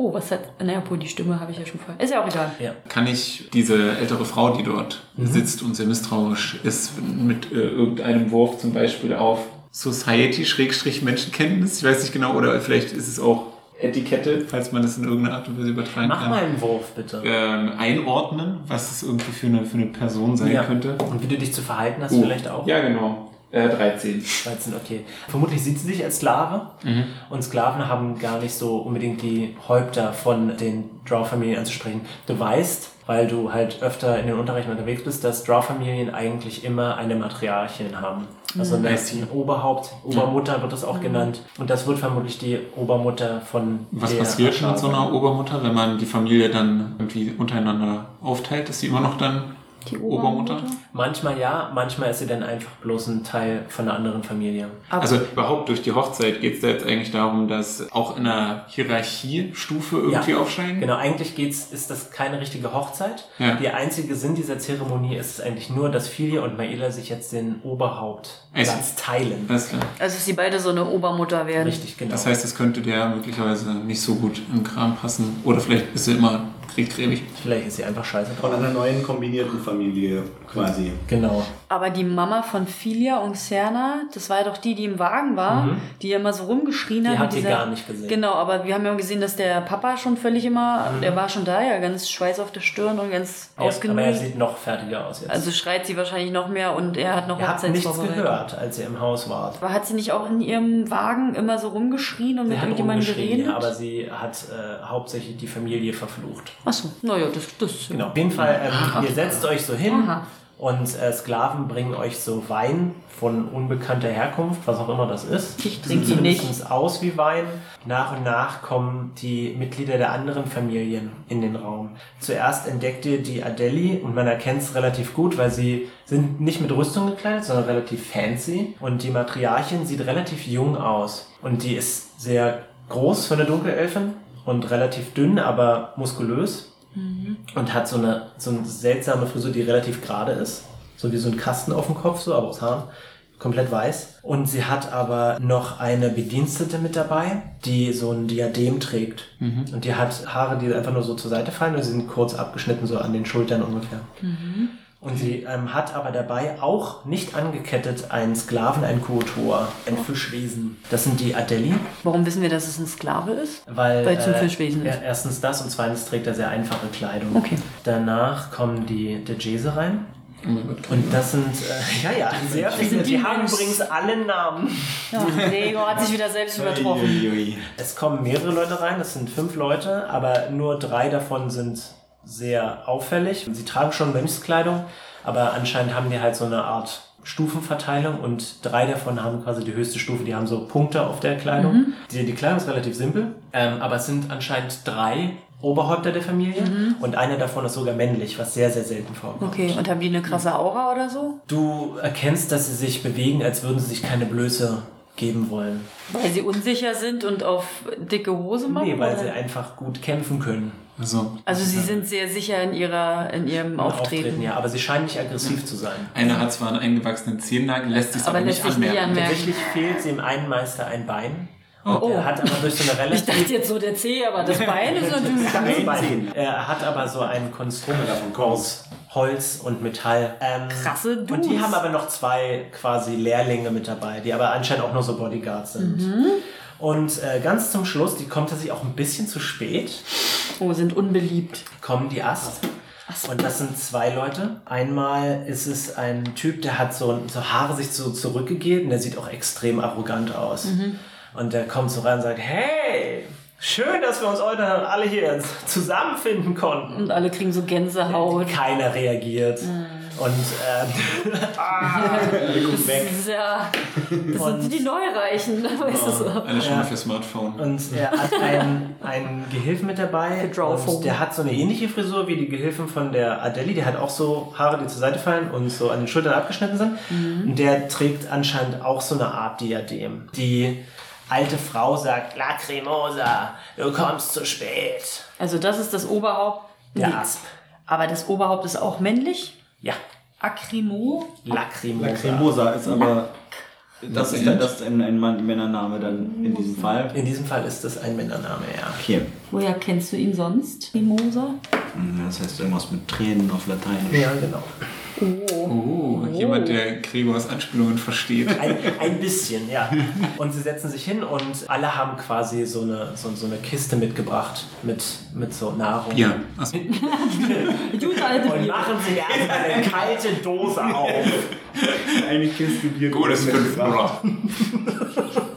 Oh, was hat. Naja, obwohl die Stimme habe ich ja schon vorher. Ist ja auch egal. Ja. Kann ich diese ältere Frau, die dort Mhm. sitzt und sehr misstrauisch ist, mit äh, irgendeinem Wurf zum Beispiel auf Society-Menschenkenntnis, ich weiß nicht genau, oder vielleicht ist es auch Etikette, falls man das in irgendeiner Art und Weise übertragen Mach kann. mal einen Wurf, bitte. Ähm, einordnen, was es irgendwie für eine, für eine Person sein Ja. könnte. Und wie du dich zu verhalten hast, Oh, vielleicht auch. Ja, genau. Äh, 13. 13, okay. Vermutlich sieht sie sich als Sklave. Mhm. Und Sklaven haben gar nicht so unbedingt die Häupter von den Drow-Familien anzusprechen. Du weißt, weil du halt öfter in den Unterrichten unterwegs bist, dass Drow-Familien eigentlich immer eine Matriarchin haben. Also Mhm. eine, ein Oberhaupt, Obermutter wird das auch genannt. Und das wird vermutlich die Obermutter von Was der passiert mit so einer. Obermutter, wenn man die Familie dann irgendwie untereinander aufteilt? Ist sie immer noch dann Die Obermutter? Obermutter? Manchmal ja, manchmal ist sie dann einfach bloß ein Teil von einer anderen Familie. Aber Also überhaupt durch die Hochzeit geht es da jetzt eigentlich darum, dass auch in einer Hierarchiestufe irgendwie Ja, aufsteigen? Genau, eigentlich geht's, ist das keine richtige Hochzeit. Ja. Der einzige Sinn dieser Zeremonie ist es eigentlich nur, dass Filia und Maela sich jetzt den Oberhauptplatz teilen. Alles klar. also, dass sie beide so eine Obermutter werden. Richtig, genau. Das heißt, es könnte der möglicherweise nicht so gut im Kram passen. Oder vielleicht ist sie immer kriegträbig. Vielleicht ist sie einfach scheiße Von einer neuen kombinierten Familie quasi. Genau. Aber die Mama von Filia und Cerna, das war ja doch die, die im Wagen war, die ja immer so rumgeschrien Die hat. hat mit sie gar nicht gesehen. Genau, aber wir haben ja gesehen, dass der Papa schon völlig immer, der war schon da, ja, ganz Schweiß auf der Stirn und ganz Ja, aber er sieht noch fertiger aus jetzt. Also schreit sie wahrscheinlich noch mehr und er hat noch er hat nichts gehört, als ihr im Haus wart. Aber hat sie nicht auch in ihrem Wagen immer so rumgeschrien und Sie mit hat irgendjemandem geredet? ja, aber sie hat äh, hauptsächlich die Familie verflucht. Achso, naja, das, das Genau. Auf jeden Fall, ähm, ihr setzt euch so hin Aha. und äh, Sklaven bringen euch so Wein von unbekannter Herkunft, was auch immer das ist. Ich trinke ihn nicht. aus wie Wein. Nach und nach kommen die Mitglieder der anderen Familien in den Raum. Zuerst entdeckt ihr die Adeli und man erkennt es relativ gut, weil sie sind nicht mit Rüstung gekleidet, sondern relativ fancy. Und die Matriarchin sieht relativ jung aus. Und die ist sehr groß für eine Dunkelelfin und relativ dünn, aber muskulös und hat so eine, so eine seltsame Frisur, die relativ gerade ist. So wie so ein Kasten auf dem Kopf, so, aber aus Haaren. Komplett weiß. Und sie hat aber noch eine Bedienstete mit dabei, die so ein Diadem trägt. Und die hat Haare, die einfach nur so zur Seite fallen und sie sind kurz abgeschnitten, so an den Schultern ungefähr. Und sie ähm, hat aber dabei auch nicht angekettet einen Sklaven, ein Kuotor, ein Fischwesen. Das sind die Adeli. Warum wissen wir, dass es ein Sklave ist? Weil, Weil es ein äh, Fischwesen ist. ja, Erstens das und zweitens trägt er sehr einfache Kleidung. Okay. Danach kommen die Dejese rein. Oh. Und das sind, äh, ja, ja, sehr viele. die Die haben Mensch- übrigens alle Namen. Ja, Gregor hat sich wieder selbst übertroffen. Uiuiui. Es kommen mehrere Leute rein, es sind fünf Leute, aber nur drei davon sind sehr auffällig. Sie tragen schon Mönchskleidung, aber anscheinend haben die halt so eine Art Stufenverteilung und drei davon haben quasi die höchste Stufe, die haben so Punkte auf der Kleidung. Die, die Kleidung ist relativ simpel, ähm, aber es sind anscheinend drei Oberhäupter der Familie und einer davon ist sogar männlich, was sehr, sehr selten vorkommt. Okay, und haben die eine krasse Aura oder so? Du erkennst, dass sie sich bewegen, als würden sie sich keine Blöße geben wollen. Weil sie unsicher sind und auf dicke Hose machen? Nee, weil oder? sie einfach gut kämpfen können. Also, Also sie sind sehr sicher in ihrer in ihrem Auftreten. ja, aber sie scheinen nicht aggressiv zu sein. einer hat zwar einen eingewachsenen Zehennagel, lässt sich Aber aber lässt nicht anmerken. anmerken. Tatsächlich fehlt dem einen Meister ein Bein Oh. Er hat aber durch so eine Ich dachte relativ... jetzt so der C, aber das Bein ist natürlich ganz Das Bein. Er hat aber so ein Konstrukt Holz und Metall. Ähm, Krasse Dudes. Und die haben aber noch zwei quasi Lehrlinge mit dabei, die aber anscheinend auch nur so Bodyguards sind. Mhm. Und äh, ganz zum Schluss, die kommt tatsächlich auch ein bisschen zu spät, Oh, sind unbeliebt. kommen die Ast. Und das sind zwei Leute. Einmal ist es ein Typ, der hat so, so Haare sich so zurückgegeben, der sieht auch extrem arrogant aus. Mhm. Und der kommt so rein und sagt, hey, schön, dass wir uns heute alle hier jetzt zusammenfinden konnten. Und alle kriegen so Gänsehaut. Keiner reagiert. Und ähm, Das ist ja, das sind die Neureichen, weißt du so. Schon Ja. für Smartphone. Und er hat einen, einen Gehilfen mit dabei. Und der hat so eine ähnliche Frisur wie die Gehilfen von der Adeli. Der hat auch so Haare, die zur Seite fallen und so an den Schultern abgeschnitten sind. Mhm. Und der trägt anscheinend auch so eine Art Diadem. Die alte Frau sagt, Lacrimosa, du kommst zu spät. Also das ist das Oberhaupt. Der. Asp. Aber das Oberhaupt ist auch männlich. Ja, Acrimo. Lacrimosa. Lacrimosa ist aber. Das ist, das ist ein, ein Mann, Männername dann in diesem Fall. In diesem Fall ist das ein Männername, ja. Okay. Woher kennst du ihn sonst? Mimosa? Hm, Das heißt irgendwas mit Tränen auf Lateinisch. Ja, genau. Oh, jemand, der Gregors Anspielungen versteht. Ein, ein bisschen, ja. Und sie setzen sich hin und alle haben quasi so eine, so, so eine Kiste mitgebracht mit, mit so Nahrung. Ja. Alte Und machen sich erstmal eine kalte Dose auf. Eine Kiste Bier. Gutes fünf.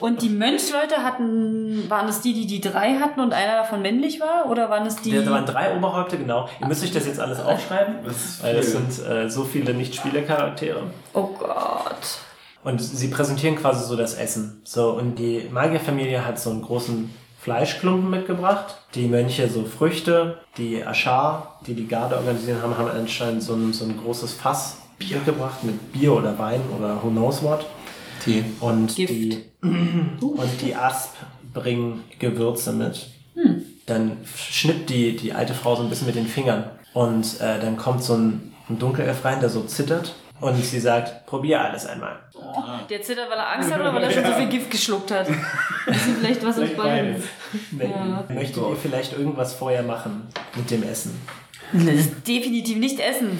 Und die Mönchleute hatten, waren es die, die die drei hatten und einer davon männlich war? Oder waren es die... Da waren drei Oberhäupte, genau. Ihr müsst euch das jetzt alles aufschreiben, Das ist weil das sind äh, so viele Nicht-Spielercharaktere. oh Gott. Und sie präsentieren quasi so das Essen. So, und die Magierfamilie hat so einen großen Fleischklumpen mitgebracht. Die Mönche so Früchte. Die Aschar, die die Garde organisieren haben, haben anscheinend so ein, so ein großes Fass mitgebracht mit Bier oder Wein oder who knows what. Tee. Und Gift. die und die Asp bringen Gewürze mit. Dann schnippt die, die alte Frau so ein bisschen mit den Fingern. Und äh, dann kommt so ein, ein Dunkelelf rein, der so zittert. Und sie sagt, probier alles einmal. Der zittert, weil er Angst hat oder weil er schon so viel Gift geschluckt hat? Das ist vielleicht was aus beiden. Nee. Möchtet ihr vielleicht irgendwas vorher machen mit dem Essen? Das ist definitiv nicht Essen.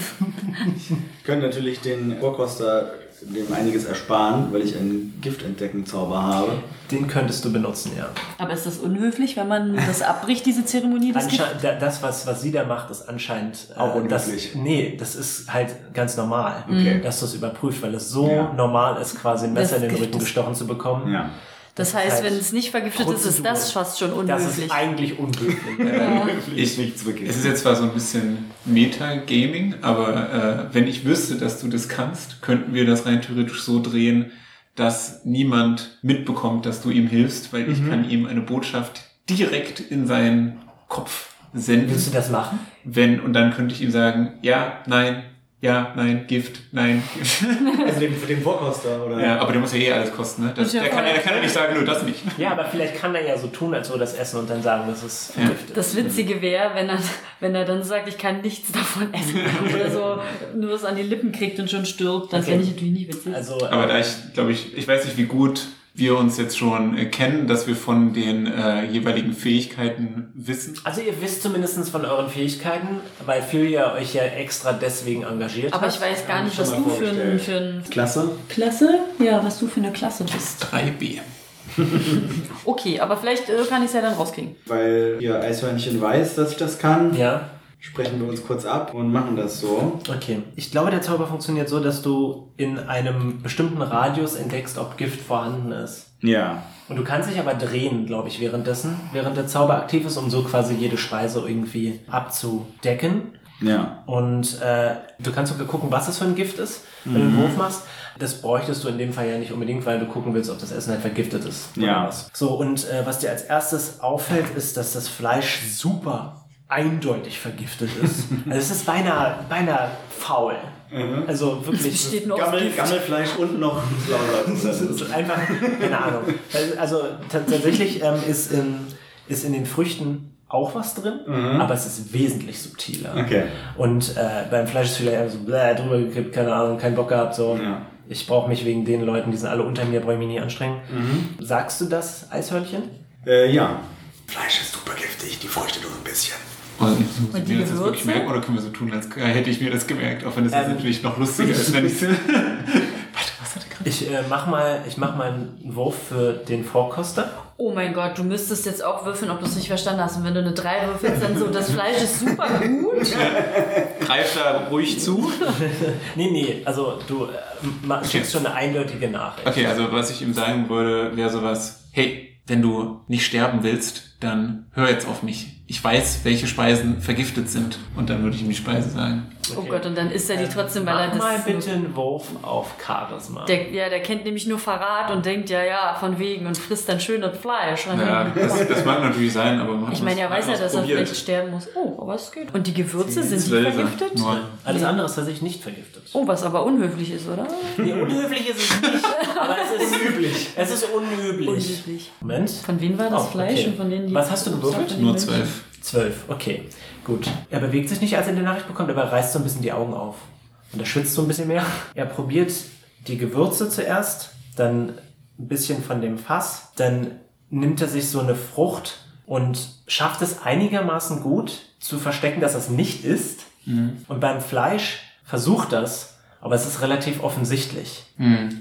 können natürlich den Vorkoster dem einiges ersparen, weil ich einen Giftentdecken-Zauber habe. Den könntest du benutzen, ja. Aber ist das unhöflich, wenn man das abbricht, diese Zeremonie des Gift? Ansche da- das, was, was sie da macht, ist anscheinend äh, Auch das, unhöflich. Nee, das ist halt ganz normal, Okay. dass du es überprüft, weil es so Ja. normal ist, quasi ein Messer Das in den Rücken gestochen zu bekommen. Ja. Das heißt, halt wenn es nicht vergiftet ist, ist das fast schon Das unhöflich. ist eigentlich unglücklich. Ich, nichts wirklich. es ist jetzt zwar so ein bisschen Meta-Gaming, aber äh, wenn ich wüsste, dass du das kannst, könnten wir das rein theoretisch so drehen, dass niemand mitbekommt, dass du ihm hilfst, weil ich kann ihm eine Botschaft direkt in seinen Kopf senden. Willst du das machen? Wenn, und dann könnte ich ihm sagen, ja, nein, ja, nein, Gift, nein. Also den, für den Vorkoster, oder? ja, aber der muss ja eh alles kosten, ne? Das, ja der, kann, der kann ja nicht sagen, nur das nicht. Ja, aber vielleicht kann er ja so tun, als würde er das essen und dann sagen, das ist Ja. vergiftet. Das Witzige wäre, wenn er, wenn er dann sagt, ich kann nichts davon essen oder so, nur es an die Lippen kriegt und schon stirbt, das Okay. wäre natürlich nicht witzig. Also, Aber äh, da ich, glaube ich, ich weiß nicht, wie gut wir uns jetzt schon äh, kennen, dass wir von den äh, jeweiligen Fähigkeiten wissen. also ihr wisst zumindest von euren Fähigkeiten, weil Filia euch ja extra deswegen engagiert Aber hat. ich weiß gar nicht, was du für ein, vorgestellt. für ein Klasse. Klasse? Ja, was du für eine Klasse bist. 3b. Okay, aber vielleicht äh, kann ich es ja dann rauskriegen. Weil ihr Eishörnchen weiß, dass ich das kann, Ja, sprechen wir uns kurz ab und machen das so. okay. Ich glaube, der Zauber funktioniert so, dass du in einem bestimmten Radius entdeckst, ob Gift vorhanden ist. Ja. Und du kannst dich aber drehen, glaube ich, währenddessen, während der Zauber aktiv ist, um so quasi jede Speise irgendwie abzudecken. Ja. Und äh, du kannst sogar gucken, was es für ein Gift ist, wenn du einen Wurf machst. Das bräuchtest du in dem Fall ja nicht unbedingt, weil du gucken willst, ob das Essen halt vergiftet ist. Ja. Was. So, und äh, was dir als erstes auffällt, ist, dass das Fleisch super eindeutig vergiftet ist. also es ist beinahe, beinahe faul. Also Es wirklich. besteht nur aus Gammel, Gift. Gammelfleisch und noch Sauerland. ist einfach, keine Ahnung. Also t- tatsächlich ähm, ist, in, ist in den Früchten auch was drin, aber es ist wesentlich subtiler. Okay. Und äh, beim Fleisch ist vielleicht einfach so bläh, drüber gekippt, keine Ahnung, keinen Bock gehabt, so. Ja. Ich brauche mich wegen den Leuten, die sind alle unter mir, brauche ich mich nicht anstrengen. Sagst du das, Eishörnchen? Äh, ja. Fleisch ist super giftig, die Früchte nur ein bisschen. Und, Und die mir das jetzt wirklich merken, oder können wir so tun, als hätte ich mir das gemerkt, auch wenn das jetzt Ähm. natürlich noch lustiger ist, wenn ich Warte, was hat er gerade? Ich äh, mach mal, ich mach mal einen Wurf für den Vorkoster. Oh mein Gott, du müsstest jetzt auch würfeln, ob du es nicht verstanden hast. Und wenn du eine 3 würfelst, dann so, das Fleisch ist super gut. Greif da ruhig zu. Nee, nee, also du äh, ma- schickst schon eine eindeutige Nachricht. Okay, also was ich ihm sagen würde, wäre sowas, hey, wenn du nicht sterben willst, dann hör jetzt auf mich. Ich weiß, welche Speisen vergiftet sind. Und dann würde ich ihm die Speise sagen. Oh Gott, und dann isst er die trotzdem, weil er Mach das. mal bitte einen Wurf auf Charisma. Der, ja, der kennt nämlich nur Verrat und denkt, ja, ja, von wegen und frisst dann schön das Fleisch. Ja, das, das mag natürlich sein, aber man ich meine, er weiß ja, dass er vielleicht sterben muss. Oh, aber es geht. Und die Gewürze, sind die vergiftet? Nur. Alles andere ist tatsächlich nicht vergiftet. Oh, was aber unhöflich ist, oder? Nee, unhöflich ist es nicht, aber es ist unüblich. Es ist unüblich. Unüblich. Moment. Von wem war das Oh, Fleisch okay. und von denen die. Was hast du gewürfelt? Nur Menschen? Zwölf. Zwölf, okay. Gut. Er bewegt sich nicht, als er die Nachricht bekommt, aber er reißt so ein bisschen die Augen auf. Und er schwitzt so ein bisschen mehr. Er probiert die Gewürze zuerst, dann ein bisschen von dem Fass, dann nimmt er sich so eine Frucht und schafft es einigermaßen gut zu verstecken, dass es nicht isst. Und beim Fleisch versucht das, aber es ist relativ offensichtlich.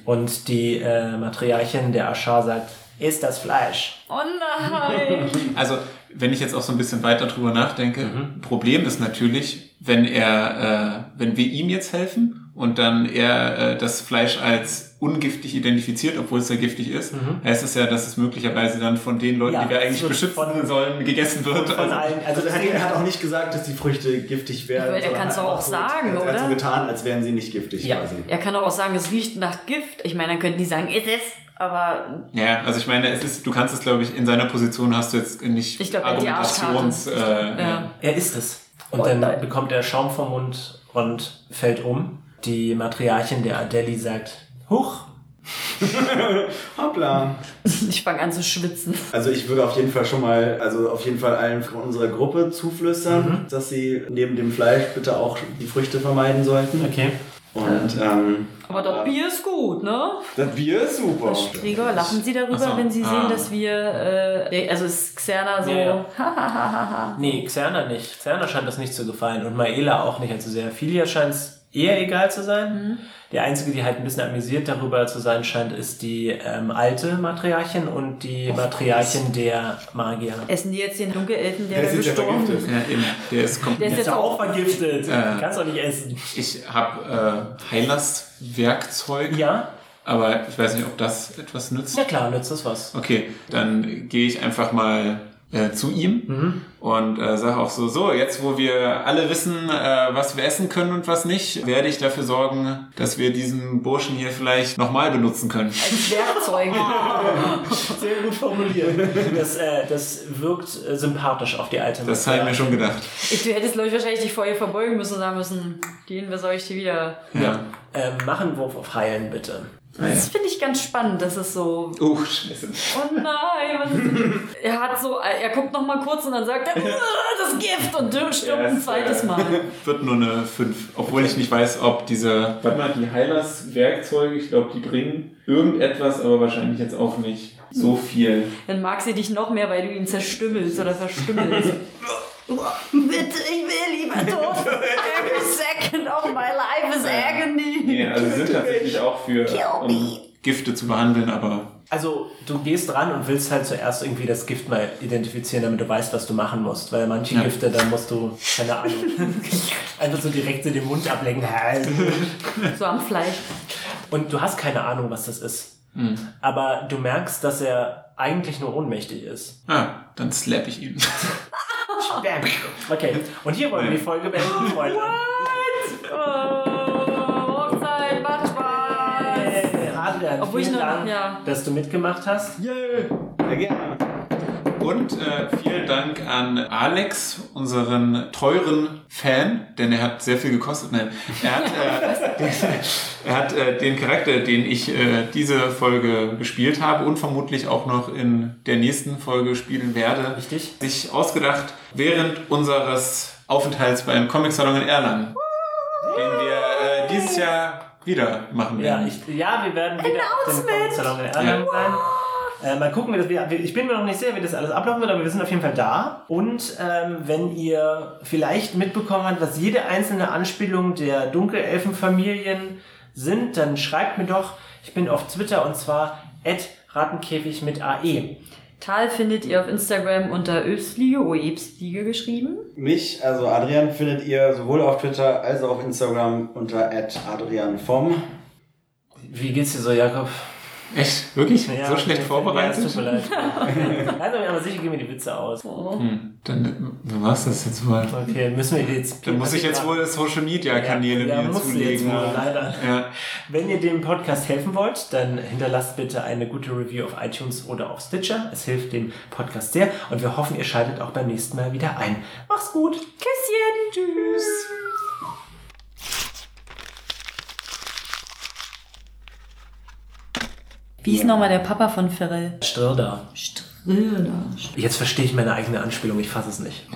Und die äh, Matriarchin der Aschar sagt, isst das Fleisch. Oh nein! Also, wenn ich jetzt auch so ein bisschen weiter drüber nachdenke, Mhm. Problem ist natürlich, wenn er, äh, wenn wir ihm jetzt helfen und dann er äh, das Fleisch als ungiftig identifiziert, obwohl es ja giftig ist, heißt es ja, dass es möglicherweise dann von den Leuten, Mhm. Ja, die wir eigentlich es beschützen von- sollen, gegessen wird. Von Also, allen, also Also er hat, er auch nicht gesagt, dass die Früchte giftig werden. Er kann's doch einfach auch so- sagen, er hat so oder? getan, als wären sie nicht giftig Ja. quasi. Er kann auch sagen, es riecht nach Gift. Ich meine, dann könnten die sagen, ist es. Aber ja, also ich meine, es ist, du kannst es, glaube ich, in seiner Position hast du jetzt nicht Ich glaub, Argumentations... Äh, ja. Er isst es. Und Oh dann nein. bekommt er Schaum vom Mund und fällt um. Die Matriarchin der Adeli sagt, Huch, Hoppla. ich fange an zu schwitzen. Also ich würde auf jeden Fall schon mal, also auf jeden Fall allen von unserer Gruppe zuflüstern, Mhm. dass sie neben dem Fleisch bitte auch die Früchte vermeiden sollten. okay. Und ähm, Aber das Bier ist gut, ne? das Bier ist super. Herr Strieger, lachen Sie darüber, so, wenn Sie ah. sehen, dass wir, äh, also ist Xerna so, Ja, ja. Nee, Xerna nicht. Xerna scheint das nicht zu gefallen und Maela auch nicht allzu sehr. Filia scheint es eher egal zu sein. Die einzige, die halt ein bisschen amüsiert darüber zu sein scheint, ist die ähm, alte Matriarchin und die Matriarchin der Magier. Essen die jetzt den Dunkelelfen, der, Der ist gestorben vergiftet. ist? ja, eben, der ist komplett... Der ist jetzt auch vergiftet. Äh. Kannst doch nicht essen. Ich habe äh, Heilers Werkzeug, Ja? aber ich weiß nicht, ob das etwas nützt. Ja klar, nützt das was. Okay, dann gehe ich einfach mal äh, zu ihm und äh, sage auch so, so, jetzt wo wir alle wissen, äh, was wir essen können und was nicht, werde ich dafür sorgen, dass wir diesen Burschen hier vielleicht nochmal benutzen können. als Werkzeug. Sehr gut formuliert. Das, äh, das wirkt äh, sympathisch auf die alte Das habe ich mir schon gedacht. Ich, du hättest, glaube ich, wahrscheinlich dich vor ihr verbeugen müssen und sagen müssen, gehen wir, soll ich dir wieder. Ja. Ähm, mach einen Wurf auf Heilen, bitte. Das finde ich ganz spannend, dass es so, Oh, scheiße. oh nein, Er hat so, er guckt noch mal kurz und dann sagt er, "Ah, das Gift und stirbt Ja, ein es, zweites Mal. Wird nur eine 5. Obwohl ich nicht weiß, ob diese. Warte mal, die Heilers Werkzeuge, ich glaube, die bringen irgendetwas, aber wahrscheinlich jetzt auch nicht so viel. Dann mag sie dich noch mehr, weil du ihn zerstümmelst oder verstümmelst. Bitte, ich will lieber tot. Every second of my life. Nee, also sie sind tatsächlich auch für, um Gifte zu behandeln, aber Also, du gehst dran und willst halt zuerst irgendwie das Gift mal identifizieren, damit du weißt, was du machen musst. Weil manche Ja. Gifte, da musst du, keine Ahnung, einfach so direkt in den Mund ablenken. So am Fleisch. Und du hast keine Ahnung, was das ist. Aber du merkst, dass er eigentlich nur ohnmächtig ist. ah, dann slap ich ihn. Bam. Okay, und hier wollen wir die Folge beenden, Freunde. Oh, Adrian, Obwohl ich vielen noch- Dank, ja. dass du mitgemacht hast. Yay. Sehr gerne. Und äh, vielen Dank an Alex, unseren teuren Fan, denn er hat sehr viel gekostet. Nein, er hat, äh, er hat äh, den Charakter, den ich äh, diese Folge gespielt habe und vermutlich auch noch in der nächsten Folge spielen werde, Richtig? sich ausgedacht während unseres Aufenthalts beim Comic Salon in Erlangen, den wir äh, dieses Jahr wieder machen Ja, werden. ich, ja, wir werden wieder auf dem Comic-Salon in Erlangen sein. Äh, mal gucken, wie das, wir, ich bin mir noch nicht sicher, wie das alles ablaufen wird, aber wir sind auf jeden Fall da. Und ähm, wenn ihr vielleicht mitbekommen habt, was jede einzelne Anspielung der Dunkelelfenfamilien sind, dann schreibt mir doch. Ich bin auf Twitter und zwar @rattenkäfig mit. AE. Tal findet ihr auf Instagram unter Öbstliege, Oebstliege geschrieben. Mich, also Adrian, findet ihr sowohl auf Twitter als auch auf Instagram unter adrianvom. Wie geht's dir so, Jakob? Echt? Wirklich? Ja, so schlecht Ja, vorbereitet? es tut mir leid. Nein, aber sicher gehen mir die Witze aus. Hm, dann wie war's das jetzt wohl? Okay, müssen wir jetzt. Dann muss ich jetzt wohl Social Media Kanäle ja, mir du jetzt zulegen. wohl, leider. Ja. Wenn ihr dem Podcast helfen wollt, dann hinterlasst bitte eine gute Review auf iTunes oder auf Stitcher. Es hilft dem Podcast sehr und wir hoffen, ihr schaltet auch beim nächsten Mal wieder ein. Mach's gut. Küsschen. Tschüss. Wie ist nochmal der Papa von Pharrell? Ströder. Ströder. Jetzt verstehe ich meine eigene Anspielung, ich fasse es nicht.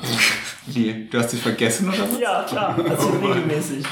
Wie? Du hast dich vergessen oder was? Ja, klar, das ist regelmäßig.